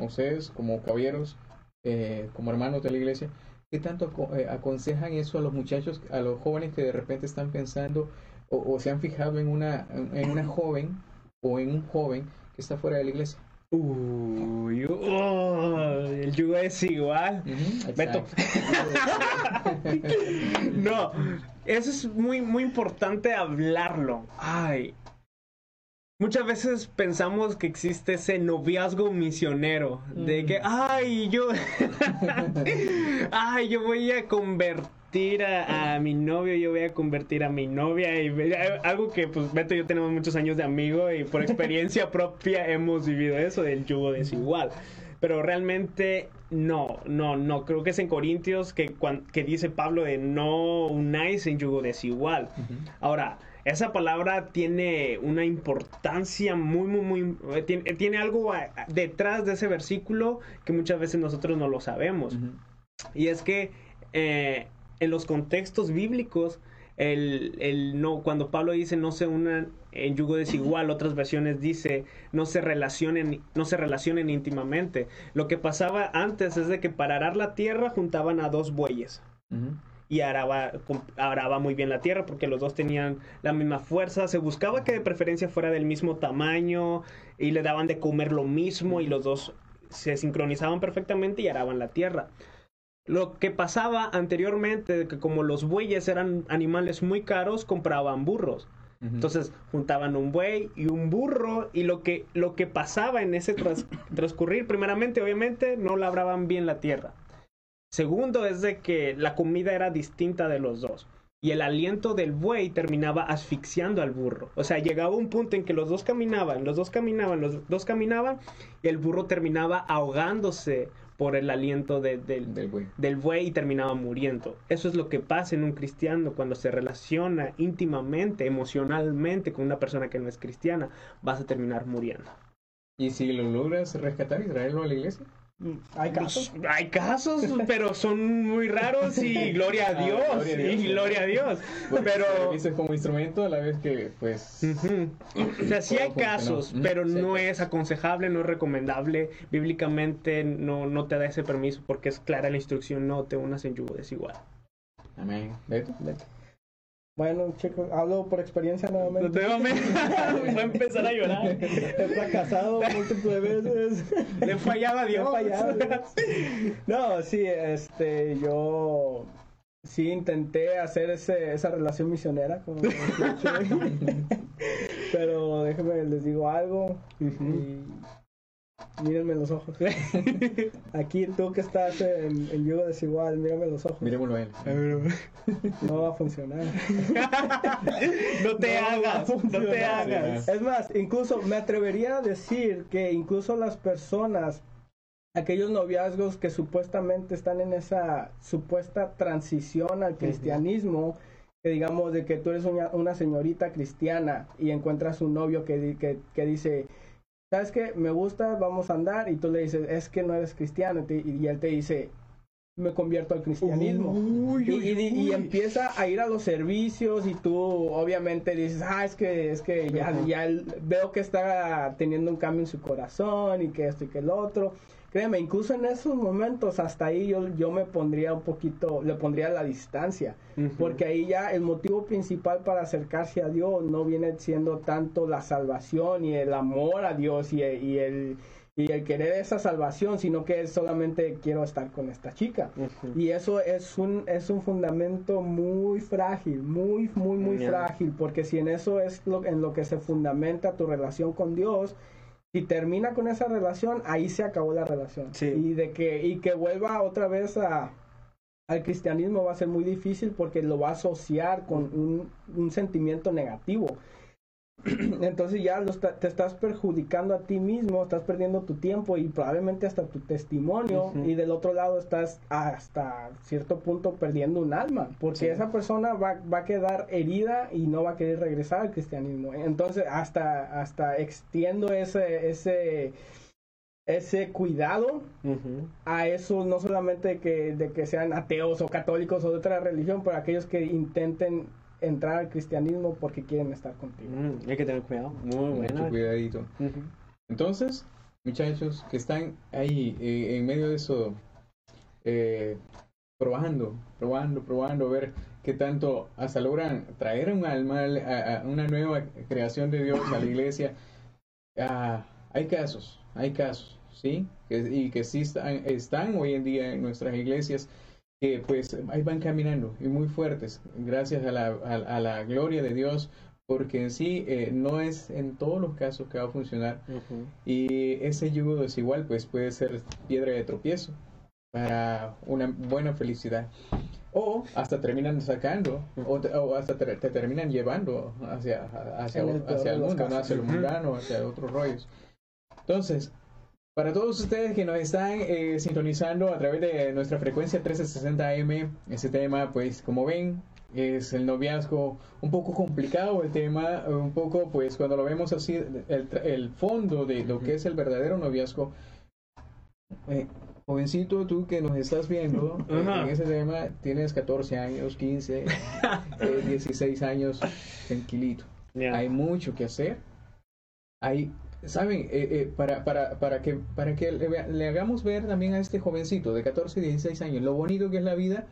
ustedes, como caballeros, eh, como hermanos de la iglesia, qué tanto eh, aconsejan eso a los muchachos, a los jóvenes que de repente están pensando o, o se han fijado en una, en una joven o en un joven que está fuera de la iglesia? Uy, oh, el yugo es igual. Beto. [LAUGHS] no, eso es muy, muy importante hablarlo. Ay. Muchas veces pensamos que existe ese noviazgo misionero. De que, ay, yo. [LAUGHS] ay, yo voy a convertir convertir a, mi novio, yo voy a convertir a mi novia. Y algo que, pues, Beto y yo tenemos muchos años de amigo y por [LAUGHS] experiencia propia hemos vivido eso del yugo desigual. Pero realmente no, no, no. Creo que es en Corintios que, que dice Pablo de no unáis en yugo desigual. Ahora, esa palabra tiene una importancia muy, muy, muy... Eh, tiene, algo detrás de ese versículo que muchas veces nosotros no lo sabemos. Y es que eh, en los contextos bíblicos, el, el, no, cuando Pablo dice no se unan en yugo desigual, otras versiones dice no se relacionen, no se relacionen íntimamente. Lo que pasaba antes es de que para arar la tierra juntaban a dos bueyes y araba, araba muy bien la tierra porque los dos tenían la misma fuerza. Se buscaba que de preferencia fuera del mismo tamaño y le daban de comer lo mismo y los dos se sincronizaban perfectamente y araban la tierra. Lo que pasaba anteriormente, que como los bueyes eran animales muy caros, compraban burros. Entonces juntaban un buey y un burro y lo que, lo que pasaba en ese [LAUGHS] transcurrir, primeramente, obviamente, no labraban bien la tierra. Segundo es de que la comida era distinta de los dos. Y el aliento del buey terminaba asfixiando al burro. O sea, llegaba un punto en que los dos caminaban, los dos caminaban, los dos caminaban, y el burro terminaba ahogándose por el aliento del, buey. del buey y terminaba muriendo. Eso es lo que pasa en un cristiano cuando se relaciona íntimamente, emocionalmente con una persona que no es cristiana, vas a terminar muriendo. ¿Y si lo logras rescatar y traerlo a la iglesia? Hay casos. Hay casos, pero son muy raros y [LAUGHS] gloria a ah, Dios. y gloria a Dios. pero dices como instrumento a la vez que, pues. O sea, sí hay casos, pero no es aconsejable, no es recomendable. Bíblicamente no, no te da ese permiso porque es clara la instrucción: no te unas en yugo desigual. Amén. Vete. Bueno, chicos, hablo por experiencia nuevamente. Nuevamente, voy [LAUGHS] a empezar a llorar. He fracasado múltiples veces. Le fallaba a Dios. fallado. No, sí, este, yo sí intenté hacer ese, esa relación misionera, como [LAUGHS] pero déjenme les digo algo. y Mírenme los ojos. [LAUGHS] Aquí tú que estás en, en yugo desigual, mírame los ojos. Miremoslo a él. No va a funcionar. [LAUGHS] no te hagas, no te hagas. Es más, incluso me atrevería a decir que incluso las personas, aquellos noviazgos que supuestamente están en esa supuesta transición al cristianismo, que digamos de que tú eres una, señorita cristiana y encuentras un novio que, que, que dice ¿sabes qué? Me gusta, vamos a andar. Y tú le dices, es que no eres cristiano. Y él te dice, me convierto al cristianismo. y, empieza a ir a los servicios y tú obviamente dices, ah, es que, es que ya, ya veo que está teniendo un cambio en su corazón y que esto y que el otro. Créeme, incluso en esos momentos, hasta ahí yo, yo me pondría un poquito, le pondría la distancia, porque ahí ya el motivo principal para acercarse a Dios no viene siendo tanto la salvación y el amor a Dios y, y el y el querer esa salvación, sino que es solamente quiero estar con esta chica. Y eso es un, es un fundamento muy frágil, muy, muy, muy frágil, porque si en eso es lo, en lo que se fundamenta tu relación con Dios, si termina con esa relación, ahí se acabó la relación. Y de que, y que vuelva otra vez a, al cristianismo va a ser muy difícil porque lo va a asociar con un, un sentimiento negativo. [CLEARS THROAT] Entonces ya te estás perjudicando a ti mismo, estás perdiendo tu tiempo y probablemente hasta tu testimonio. Y del otro lado estás hasta cierto punto perdiendo un alma, porque esa persona va, va, a quedar herida y no va a querer regresar al cristianismo. Entonces hasta, hasta extiendo ese, ese, ese cuidado a eso no solamente que, de que sean ateos o católicos o de otra religión, pero aquellos que intenten entrar al cristianismo porque quieren estar contigo. Mm, hay que tener cuidado. Muy bueno. Mucho cuidadito. Entonces, muchachos que están ahí eh, en medio de eso, eh, probando, probando, probando, a ver qué tanto hasta logran traer un alma, a, una nueva creación de Dios a la [LAUGHS] iglesia. Ah, hay casos, hay casos, ¿sí? y que sí están, están hoy en día en nuestras iglesias que pues ahí van caminando y muy fuertes, gracias a la, a, la gloria de Dios, porque en sí eh, no es en todos los casos que va a funcionar. Y ese yugo desigual pues puede ser piedra de tropiezo para una buena felicidad. o hasta terminan sacando o, hasta te, te terminan llevando hacia, hacia, hacia de el mundo, hacia mundano, hacia otros rollos. Entonces, para todos ustedes que nos están eh, sintonizando a través de nuestra frecuencia 1360 AM, ese tema, pues como ven, es el noviazgo un poco complicado el tema, un poco pues cuando lo vemos así, el, el fondo de lo que es el verdadero noviazgo. Eh, jovencito, tú que nos estás viendo eh, en ese tema, tienes 14 años, 15, eh, [LAUGHS] 16 años, tranquilito. Ya. Hay mucho que hacer. Hay, ¿saben? Eh, eh, para, para, para que, para que le, hagamos ver también a este jovencito de 14 y 16 años lo bonito que es la vida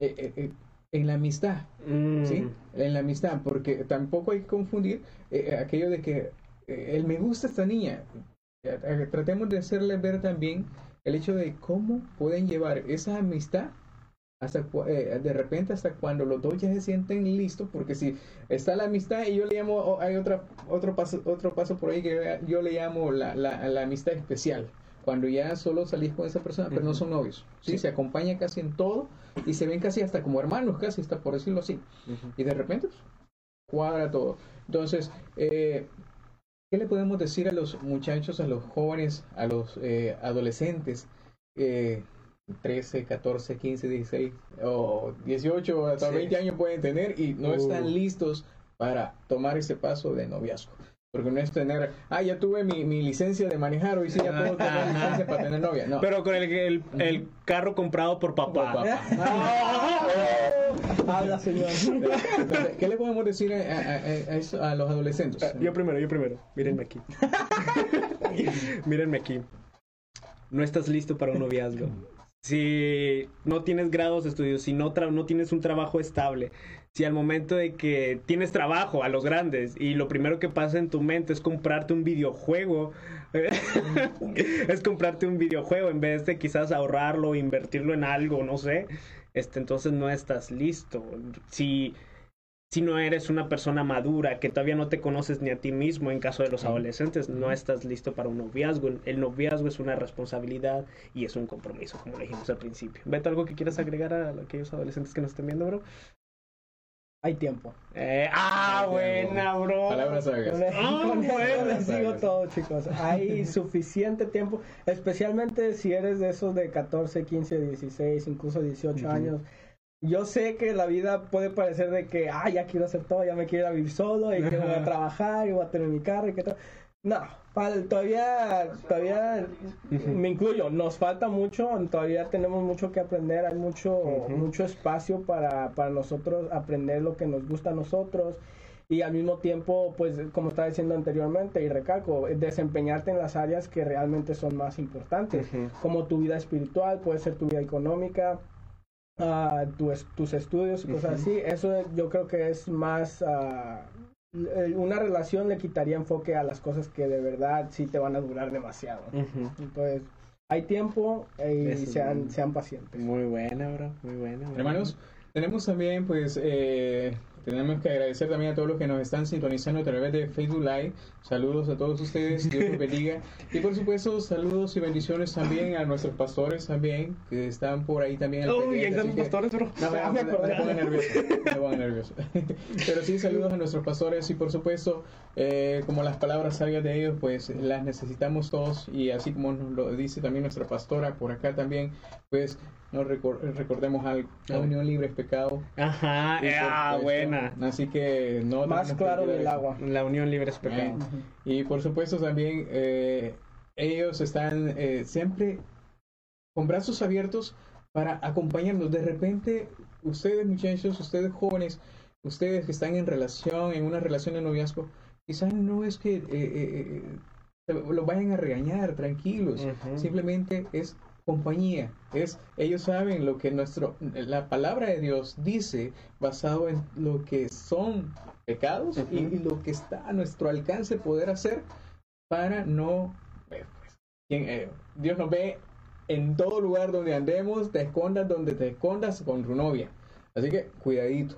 eh, en la amistad, Mm. ¿sí? En la amistad, porque tampoco hay que confundir aquello de que el me gusta esta niña. Tratemos de hacerle ver también el hecho de cómo pueden llevar esa amistad hasta eh, de repente hasta cuando los dos ya se sienten listos porque si está la amistad y yo le llamo hay otra otro paso otro paso por ahí que yo le llamo la, la, la amistad especial cuando ya solo salís con esa persona pero no son novios ¿sí? Sí. se acompañan casi en todo y se ven casi hasta como hermanos casi hasta por decirlo así y de repente pues, cuadra todo. Entonces, eh, ¿qué le podemos decir a los muchachos, a los jóvenes, a los eh, adolescentes? Eh, 13, 14, 15, 16 o 18, hasta Sí. 20 años pueden tener y no Uh. están listos para tomar ese paso de noviazgo. Porque no es tener, ah, ya tuve mi, mi licencia de manejar, hoy sí ya puedo tener licencia para tener novia. No. Pero con el, el, el carro comprado por papá. Por papá. [LAUGHS] Habla, señor. Entonces, ¿qué le podemos decir a, a- a- a eso- a los adolescentes? Ah, Yo primero, yo primero. Mírenme aquí. [LAUGHS] Mírenme aquí. No estás listo para un noviazgo. Si no tienes grados de estudio, si no, no tienes un trabajo estable, si al momento de que tienes trabajo a los grandes y lo primero que pasa en tu mente es comprarte un videojuego, [LAUGHS] es comprarte un videojuego en vez de quizás ahorrarlo, invertirlo en algo, no sé, este, entonces no estás listo. Si si no eres una persona madura, que todavía no te conoces ni a ti mismo, en caso de los adolescentes, no estás listo para un noviazgo. El noviazgo es una responsabilidad y es un compromiso, como le dijimos al principio. Beto, ¿algo que quieras agregar a aquellos adolescentes que nos estén viendo, bro? Hay tiempo. Eh, ah, buena, bro. Palabras sabias. Ah, con eso bueno. les digo todo, chicos. Hay [LAUGHS] suficiente tiempo, especialmente si eres de esos de 14, 15, 16, incluso 18 Ujú. años. Yo sé que la vida puede parecer de que, ah, ya quiero hacer todo, ya me quiero ir a vivir solo y que voy a trabajar y voy a tener mi carro y que todo. No, todavía, todavía me incluyo, nos falta mucho, todavía tenemos mucho que aprender, hay mucho, mucho espacio para, para nosotros aprender lo que nos gusta a nosotros y al mismo tiempo, pues como estaba diciendo anteriormente y recalco, desempeñarte en las áreas que realmente son más importantes, como tu vida espiritual, puede ser tu vida económica, ah, tu es- tus estudios y cosas así, eso yo creo que es más... l- una relación le quitaría enfoque a las cosas que de verdad sí te van a durar demasiado. Ujú. Entonces, hay tiempo eh, y Eso sean, sean pacientes. Muy buena, bro. Muy buena. bro. Hermanos, tenemos también, pues, eh, tenemos que agradecer también a todos los que nos están sintonizando a través de Facebook Live. Saludos a todos ustedes, Dios los bendiga. Y por supuesto, saludos y bendiciones también a nuestros pastores también, que están por ahí también. pendiente, ahí están los pastores, bro. No, me te pongas nervioso. Pongas nervioso. [LAUGHS] Pero sí, saludos a nuestros pastores y por supuesto, eh, como las palabras sabias de ellos, pues las necesitamos todos y así como nos lo dice también nuestra pastora por acá también, pues nos recor- recordemos algo. La unión libre es pecado. Ajá. Ah, buena. Así que no Más claro del agua. La unión libre es pecado. Y por supuesto también eh, ellos están eh, siempre con brazos abiertos para acompañarnos. De repente, ustedes muchachos, ustedes jóvenes, ustedes que están en relación, en una relación de noviazgo, quizás no es que eh, eh, eh, los vayan a regañar, tranquilos. Ujú. Simplemente es compañía. Es ellos saben lo que nuestro la palabra de Dios dice basado en lo que son pecados y, lo que está a nuestro alcance poder hacer para no eh, pues, quien, eh, Dios nos ve en todo lugar donde andemos, te escondas donde te escondas con tu novia. Así que cuidadito,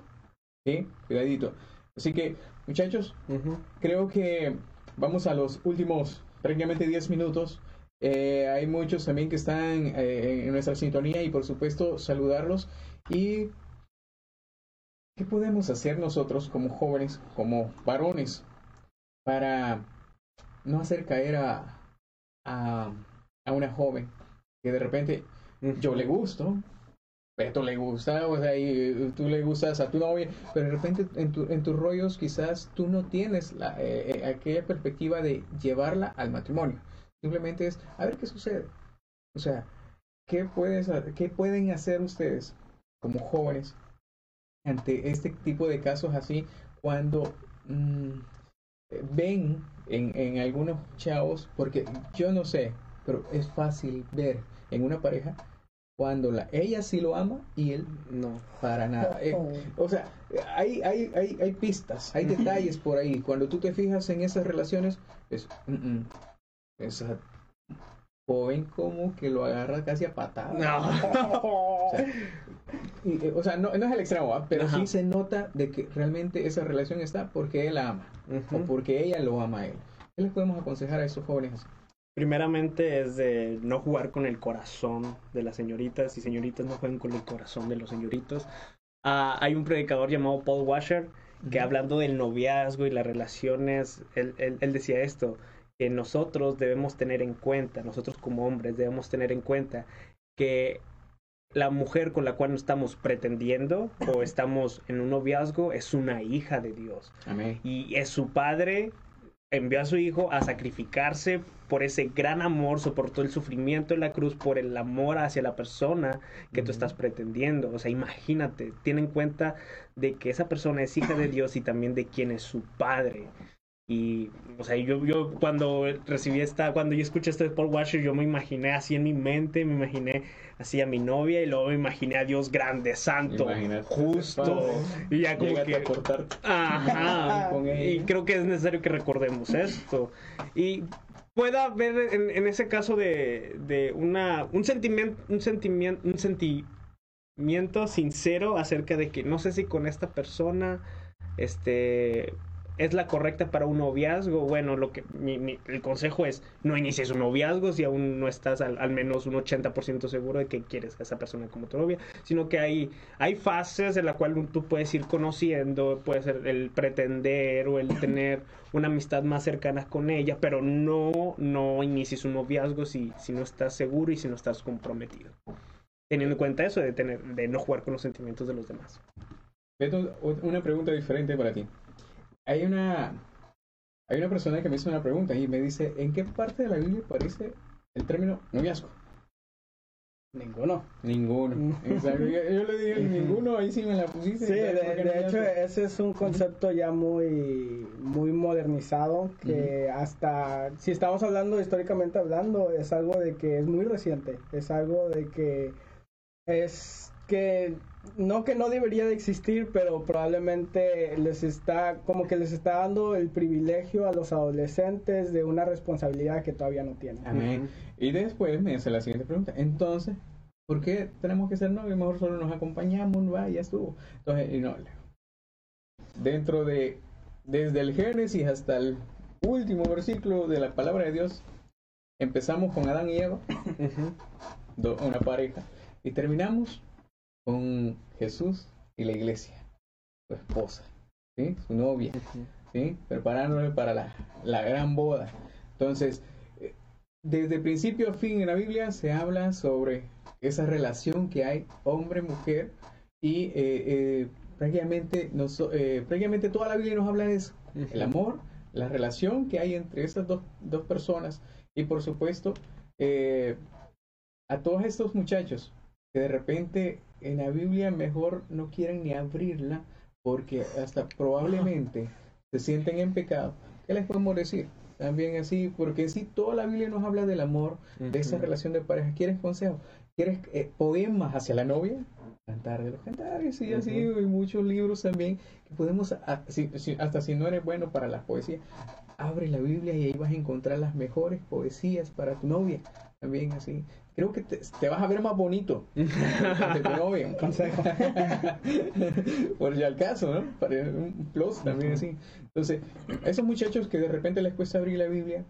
¿sí? Cuidadito. Así que, muchachos, creo que vamos a los últimos prácticamente 10 minutos Eh, hay muchos también que están eh, en nuestra sintonía y por supuesto saludarlos. ¿Y qué podemos hacer nosotros como jóvenes, como varones, para no hacer caer a, a, a una joven que de repente yo le gusto, Beto le gusta, o sea, y tú le gustas a tu novia, pero de repente en, tu, en tus rollos quizás tú no tienes la, eh, aquella perspectiva de llevarla al matrimonio. Simplemente es a ver qué sucede. O sea, ¿qué, puedes, qué pueden hacer ustedes como jóvenes ante este tipo de casos así cuando mm, ven en, en algunos chavos, porque yo no sé, pero es fácil ver en una pareja cuando la, ella sí lo ama y él no, para nada. Eh, o sea, hay, hay, hay, hay pistas, hay detalles por ahí. Cuando tú te fijas en esas relaciones, es, mm, mm, esa joven como que lo agarra casi a patada. No. [LAUGHS] o, sea, eh, o sea, no, no, es el extremo, pero sí se nota de que realmente esa relación está porque él la ama o porque ella lo ama a él. ¿Qué les podemos aconsejar a esos jóvenes así? Primeramente es de no jugar con el corazón de las señoritas y señoritas no jueguen con el corazón de los señoritos. Ah, hay un predicador llamado Paul Washer que hablando del noviazgo y las relaciones, él, él, decía esto, que nosotros debemos tener en cuenta, nosotros como hombres debemos tener en cuenta que la mujer con la cual nos estamos pretendiendo o estamos en un noviazgo es una hija de Dios. Amén. Y es su padre envió a su hijo a sacrificarse por ese gran amor, soportó el sufrimiento en la cruz por el amor hacia la persona que tú estás pretendiendo. O sea, imagínate, ten en cuenta de que esa persona es hija de Dios y también de quién es su padre. Y, o sea, yo, yo cuando recibí esta, cuando yo escuché esto de Paul Washer, yo me imaginé así en mi mente, me imaginé así a mi novia y luego me imaginé a Dios grande, santo, justo. Y ya como que... Ajá. y creo que es necesario que recordemos esto. Y pueda haber en, en ese caso de, de, una, un sentimiento, un sentimiento, un sentimiento sincero acerca de que no sé si con esta persona, este es la correcta para un noviazgo, bueno, lo que mi, el consejo es no inicies un noviazgo si aún no estás al, menos un 80% seguro de que quieres a esa persona como tu novia, sino que hay, hay fases en la cual tú puedes ir conociendo, puede ser el pretender o el tener una amistad más cercana con ella, pero no, no inicies un noviazgo si, si no estás seguro y si no estás comprometido. Teniendo en cuenta eso de, tener, de no jugar con los sentimientos de los demás. una pregunta diferente para ti hay una, hay una persona que me hizo una pregunta y me dice, ¿en qué parte de la Biblia aparece el término noviazgo? Ninguno. Ninguno. Mm. [LAUGHS] Exacto. Yo, le dije ninguno, ahí sí me la pusiste. Sí, de, hecho ese es un concepto ya muy, muy modernizado que hasta, si estamos hablando históricamente hablando, es algo de que es muy reciente. Es algo de que es que no que no debería de existir, pero probablemente les está, como que les está dando el privilegio a los adolescentes de una responsabilidad que todavía no tienen. Amén. Y después me hace la siguiente pregunta. Entonces, ¿por qué tenemos que ser novios? Mejor solo nos acompañamos, va, ya estuvo. Entonces, y no, dentro de, desde el Génesis hasta el último versículo de la palabra de Dios, empezamos con Adán y Eva, una pareja, y terminamos con Jesús y la iglesia, su esposa, ¿sí? su novia, ¿sí? preparándole para la, la gran boda. Entonces, eh, desde principio a fin en la Biblia se habla sobre esa relación que hay hombre-mujer y eh, eh, prácticamente, nos, prácticamente toda la Biblia nos habla de eso, el amor, la relación que hay entre esas dos, dos personas y por supuesto a todos estos muchachos que de repente en la Biblia mejor no quieren ni abrirla porque hasta probablemente se sienten en pecado. ¿Qué les podemos decir? También así, porque si toda la Biblia nos habla del amor, de esa relación de pareja. ¿Quieres consejo? ¿Quieres eh, poemas hacia la novia? Cantar de los cantares, y así, y muchos libros también que podemos, hasta si no eres bueno para la poesía, abre la Biblia y ahí vas a encontrar las mejores poesías para tu novia, también así creo que te, vas a ver más bonito tu novia. Consejo. Por ya el caso, ¿no? Para un plus también así. Entonces, esos muchachos que de repente les cuesta abrir la Biblia,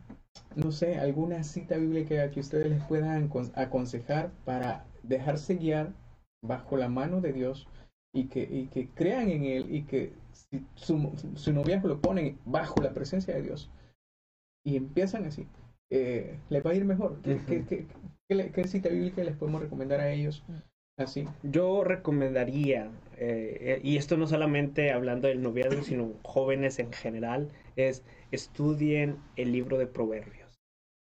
no sé, alguna cita bíblica que ustedes les puedan acon- aconsejar para dejarse guiar bajo la mano de Dios y que, y que crean en Él y que si su, su noviazgo lo ponen bajo la presencia de Dios y empiezan así, eh, les va a ir mejor. ¿Qué, Ujú. qué- qué- qué cita bíblica les podemos recomendar a ellos? Así. Yo recomendaría, eh, y esto no solamente hablando del noviazgo, sino jóvenes en general, es estudien el libro de Proverbios.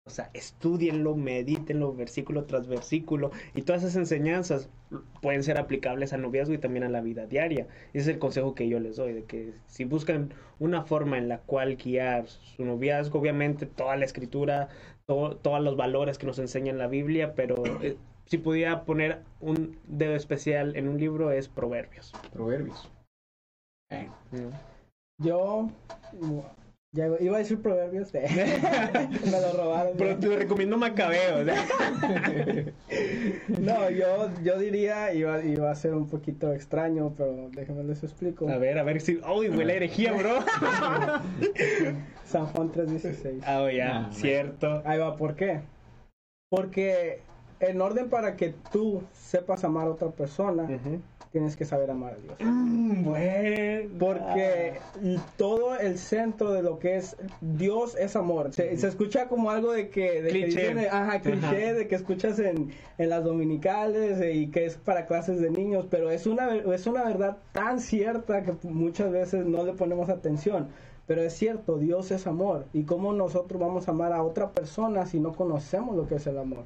O sea, estudienlo, medítenlo versículo tras versículo y todas esas enseñanzas pueden ser aplicables al noviazgo y también a la vida diaria. Ese es el consejo que yo les doy, de que si buscan una forma en la cual guiar su noviazgo, obviamente toda la escritura, to- todos los valores que nos enseña en la Biblia, pero eh, si pudiera poner un dedo especial en un libro es Proverbios. Proverbios. Eh, Yo ya iba- a decir proverbios. [LAUGHS] Me lo robaron. Pero te recomiendo Macabeo. [LAUGHS] No, yo, yo diría, iba, iba a ser un poquito extraño, pero déjenme les explico. A ver, a ver si. ¡Uy, huele a herejía, [LAUGHS] bro! San Juan 3.16. Ah, oh, ya, Ah, cierto. Ahí va, ¿por qué? Porque en orden para que tú sepas amar a otra persona. Tienes que saber amar a Dios. Mm, bueno. Porque todo el centro de lo que es Dios es amor. Se, se escucha como algo de que, de que Cliché. dicen, ajá, cliché, Ajá. de que escuchas en, en las dominicales eh, y que es para clases de niños, pero es una, es una verdad tan cierta que muchas veces no le ponemos atención. Pero es cierto, Dios es amor. ¿Y cómo nosotros vamos a amar a otra persona si no conocemos lo que es el amor?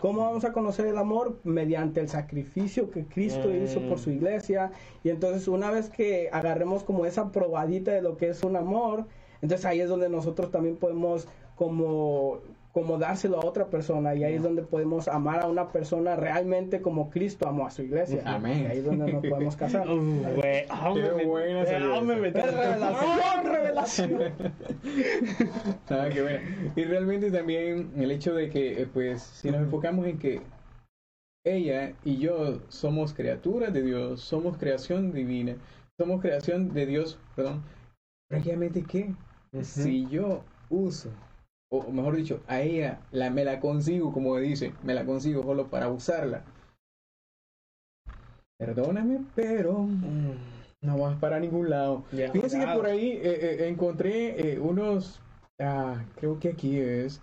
¿Cómo vamos a conocer el amor? Mediante el sacrificio que Cristo Mm. hizo por su iglesia. Y entonces una vez que agarremos como esa probadita de lo que es un amor, entonces ahí es donde nosotros también podemos como, como dárselo a otra persona. Y ahí es donde podemos amar a una persona realmente como Cristo amó a su iglesia. Amén. Y ahí es donde nos podemos casar. [LAUGHS] Uh, güey. [LAUGHS] [LAUGHS] Ah, Qué Es revelación, revelación. Ah, qué bueno. Y realmente también el hecho de que, eh, pues, si nos enfocamos en que ella y yo somos criaturas de Dios, somos creación divina, somos creación de Dios, perdón, prácticamente qué? Si yo uso, o mejor dicho, a ella la, me la consigo, como dice, me la consigo solo para usarla. Perdóname, pero Mm, no vas para ningún lado. ya. Fíjense que por ahí eh, eh, encontré eh, unos, ah, creo que aquí es,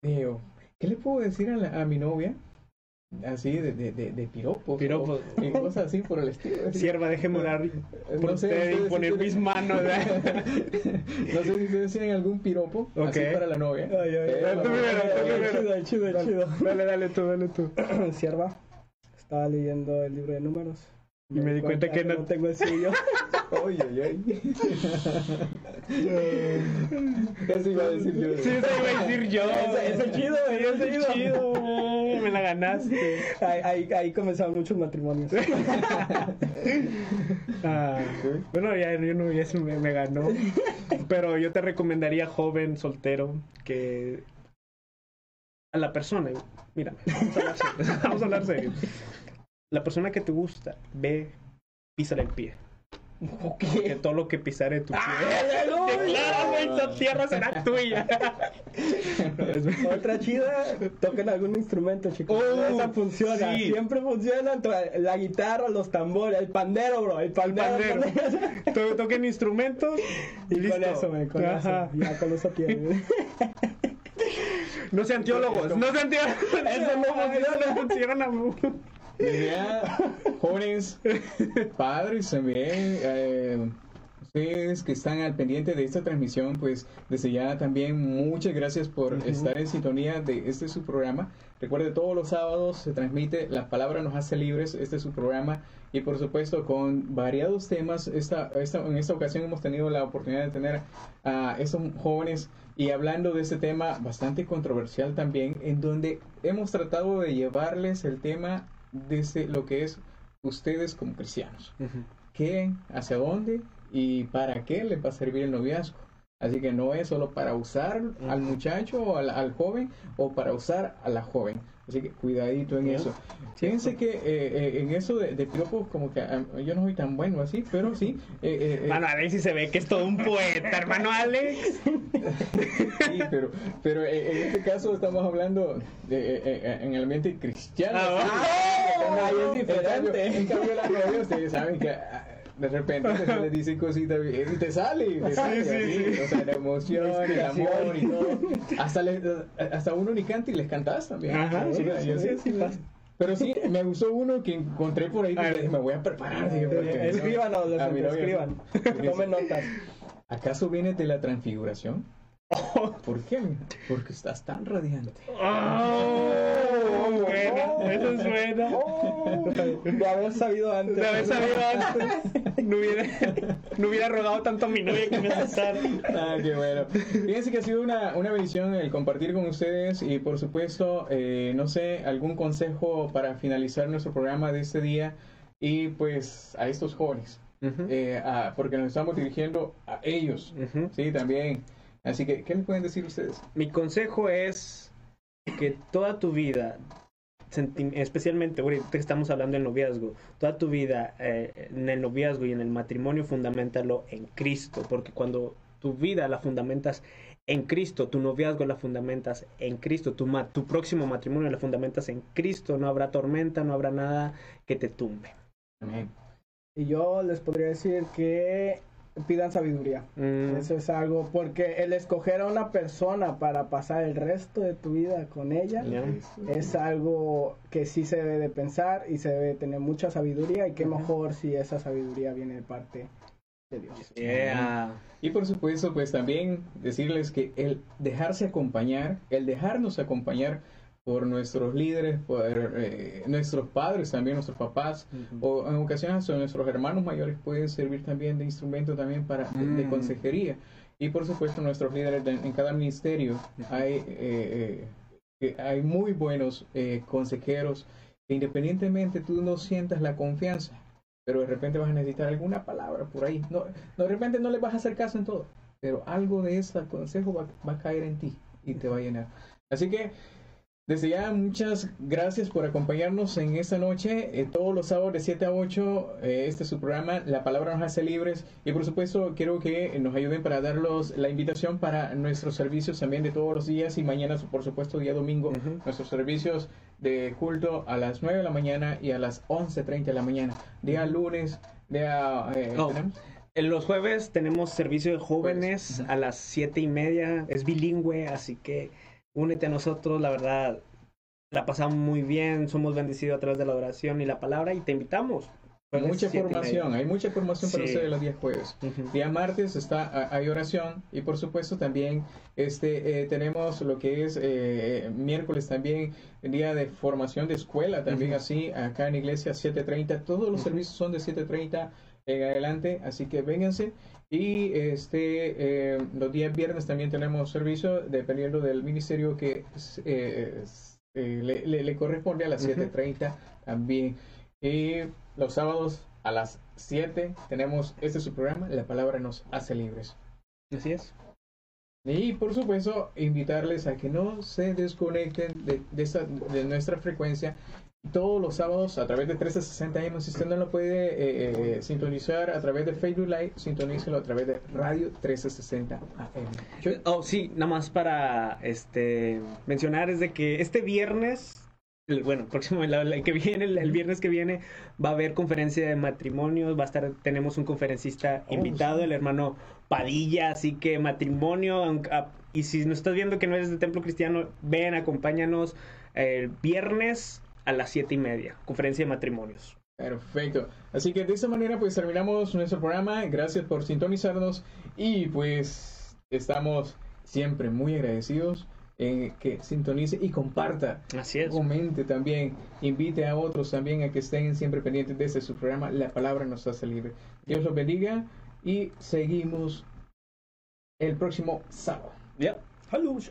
Digo, ¿qué le puedo decir a, la- a mi novia? Así de, de, de, de piropos. Piropos. o- y cosas así por el estilo. Sierva, déjeme orar Eh, por no sé, usted y ustedes poner si mis tienen- manos. [LAUGHS] no sé si ustedes tienen algún piropo así Ok. para la novia. Ay, ay, ay. Eh, Tú primero, tú Ay, primero. chido, chido, chido. Dale, dale tú, dale tú. [CLEARS THROAT] Sierva, estaba leyendo el libro de números. Y me di cuenta que no- no tengo el suyo. [LAUGHS] Ay, ay, ay. [LAUGHS] Eso iba a decir yo. Sí, eso iba a decir yo. Ese- ese chido, Sí, ese ese chido. Me la ganaste. Ahí, ahí, ahí comenzaron muchos matrimonios. [LAUGHS] Ah, bueno, ya, yo no, ya se me, me ganó. Pero yo te recomendaría, joven, soltero, que a la persona, mira, vamos a hablar serio. Vamos a hablar serio. La persona que te gusta, ve, písale el pie. Que todo lo que pisare tu pie. Declara, güey, esa tierra será tuya. [LAUGHS] Otra chida, toquen algún instrumento, chicos. Oh, Esa funciona, sí. siempre funciona. La guitarra, los tambores, el pandero, bro. El pandero. pandero. con- To- Toquen instrumentos y, Y listo. con eso, man, con Ajá. eso. Ya con eso tiene. [LAUGHS] No sean teólogos, no sean teólogos. Eso no funciona, no funciona. Idea, jóvenes, padres también, eh, ustedes que están al pendiente de esta transmisión, pues desde ya también muchas gracias por Ujú. estar en sintonía de este su programa. Recuerde, todos los sábados se transmite La Palabra nos hace libres, este es su programa y por supuesto con variados temas. Esta, esta, en esta ocasión hemos tenido la oportunidad de tener a estos jóvenes y hablando de este tema bastante controversial también, en donde hemos tratado de llevarles el tema desde lo que es ustedes como cristianos. ¿Qué, hacia dónde y para qué les va a servir el noviazgo? Así que no es solo para usar al muchacho o al, al joven o para usar a la joven. Así que cuidadito en eso. Fíjense que eh, eh, en eso de, de piropos, como que ah, yo no soy tan bueno así, pero sí. eh, eh, eh, Mano, a ver si se ve que es todo un poeta, hermano Alex. sí, pero, pero en este caso estamos hablando de, en el ambiente cristiano. Ah, sí. es diferente. En cambio, la novia, ustedes saben que ah, de repente se les dice cositas y te sale, y te sale sí, así, sí. o sea, la emoción, el amor y todo. Hasta, le- hasta uno ni canta y les cantás también. Ajá, sí, sí, pasa. Pero sí, me gustó uno que encontré por ahí A dije, me voy a preparar. dije, porque, Escríbanos, los a escriban. [LAUGHS] Tomen notas. ¿Acaso vienes de la transfiguración? ¿Por qué? Porque estás tan radiante. Oh, buena, eso es buena. Oh, de haber sabido antes. De haber sabido antes, no hubiera, no hubiera rogado tanto a mi novia que me aceptara. Ah, qué bueno. Fíjense que ha sido una, una bendición el compartir con ustedes y por supuesto, eh, no sé, algún consejo para finalizar nuestro programa de este día y pues a estos jóvenes, eh, a- porque nos estamos dirigiendo a ellos, Ujú. sí, también. Así que, ¿qué me pueden decir ustedes? Mi consejo es que toda tu vida, especialmente ahorita que estamos hablando del noviazgo, toda tu vida eh, en el noviazgo y en el matrimonio, fundamentalo en Cristo, porque cuando tu vida la fundamentas en Cristo, tu noviazgo la fundamentas en Cristo, tu, ma- tu próximo matrimonio la fundamentas en Cristo, no habrá tormenta, no habrá nada que te tumbe. Amén. Y yo les podría decir que pidan sabiduría. Mm, Eso es algo, porque el escoger a una persona para pasar el resto de tu vida con ella es algo que sí se debe de pensar y se debe tener mucha sabiduría y qué mejor si esa sabiduría viene de parte de Dios. yeah. Y por supuesto, pues también decirles que el dejarse acompañar, el dejarnos acompañar por nuestros líderes, por eh, nuestros padres también, nuestros papás, o en ocasiones hasta nuestros hermanos mayores pueden servir también de instrumento también para de, de Mm. consejería. Y por supuesto nuestros líderes de- en cada ministerio hay, eh, eh, hay muy buenos consejeros que independientemente tú no sientas la confianza, pero de repente vas a necesitar alguna palabra por ahí. No, no, de repente no le vas a hacer caso en todo, pero algo de ese consejo va, va a caer en ti y te va a llenar. Así que desde ya muchas gracias por acompañarnos en esta noche, eh, todos los sábados de 7 a 8, eh, este es su programa, La Palabra nos hace libres y por supuesto quiero que nos ayuden para darlos la invitación para nuestros servicios también de todos los días y mañana por supuesto día domingo, nuestros servicios de culto a las 9 de la mañana y a las 11.30 de la mañana, día lunes, día... eh, Oh. los jueves tenemos servicio de jóvenes a las siete y media. Es bilingüe, así que únete a nosotros. La verdad, la pasamos muy bien. Somos bendecidos a través de la oración y la palabra y te invitamos. Mucha formación, hay mucha formación para Sí. ustedes los días jueves. Día martes está, hay oración y por supuesto también este, eh, tenemos lo que es eh, miércoles también, día de formación de escuela también así, acá en iglesia 7.30, todos los servicios son de 7.30 en adelante, así que vénganse. Y este eh, los días viernes también tenemos servicio dependiendo del ministerio que eh, eh, le, le- le corresponde a las Ujú. 7.30 también. Y los sábados a las 7 tenemos este es su programa, La Palabra nos hace libres. Así es. Y por supuesto, invitarles a que no se desconecten de, de, esta- de nuestra frecuencia. Todos los sábados a través de 1360 AM, si usted no lo puede eh, eh, sintonizar a través de Facebook Live, sintonícelo a través de Radio 1360 AM. Yo- Oh, sí, nada más para este mencionar es de que este viernes, bueno, el próximo, el, el que viene, el, el viernes que viene, va a haber conferencia de matrimonios, va a estar, tenemos un conferencista Oh, invitado, sí. el hermano Padilla, así que matrimonio, aunque- ah, y si nos estás viendo que no eres de Templo Cristiano, ven, acompáñanos el viernes a las siete y media, conferencia de matrimonios. Perfecto. Así que de esta manera pues terminamos nuestro programa. Gracias por sintonizarnos y pues estamos siempre muy agradecidos en que sintonice y comparta. Así es. Comente también, invite a otros también a que estén siempre pendientes de este su programa. La palabra nos hace libre. Dios los bendiga y seguimos el próximo sábado. Ya. Salud.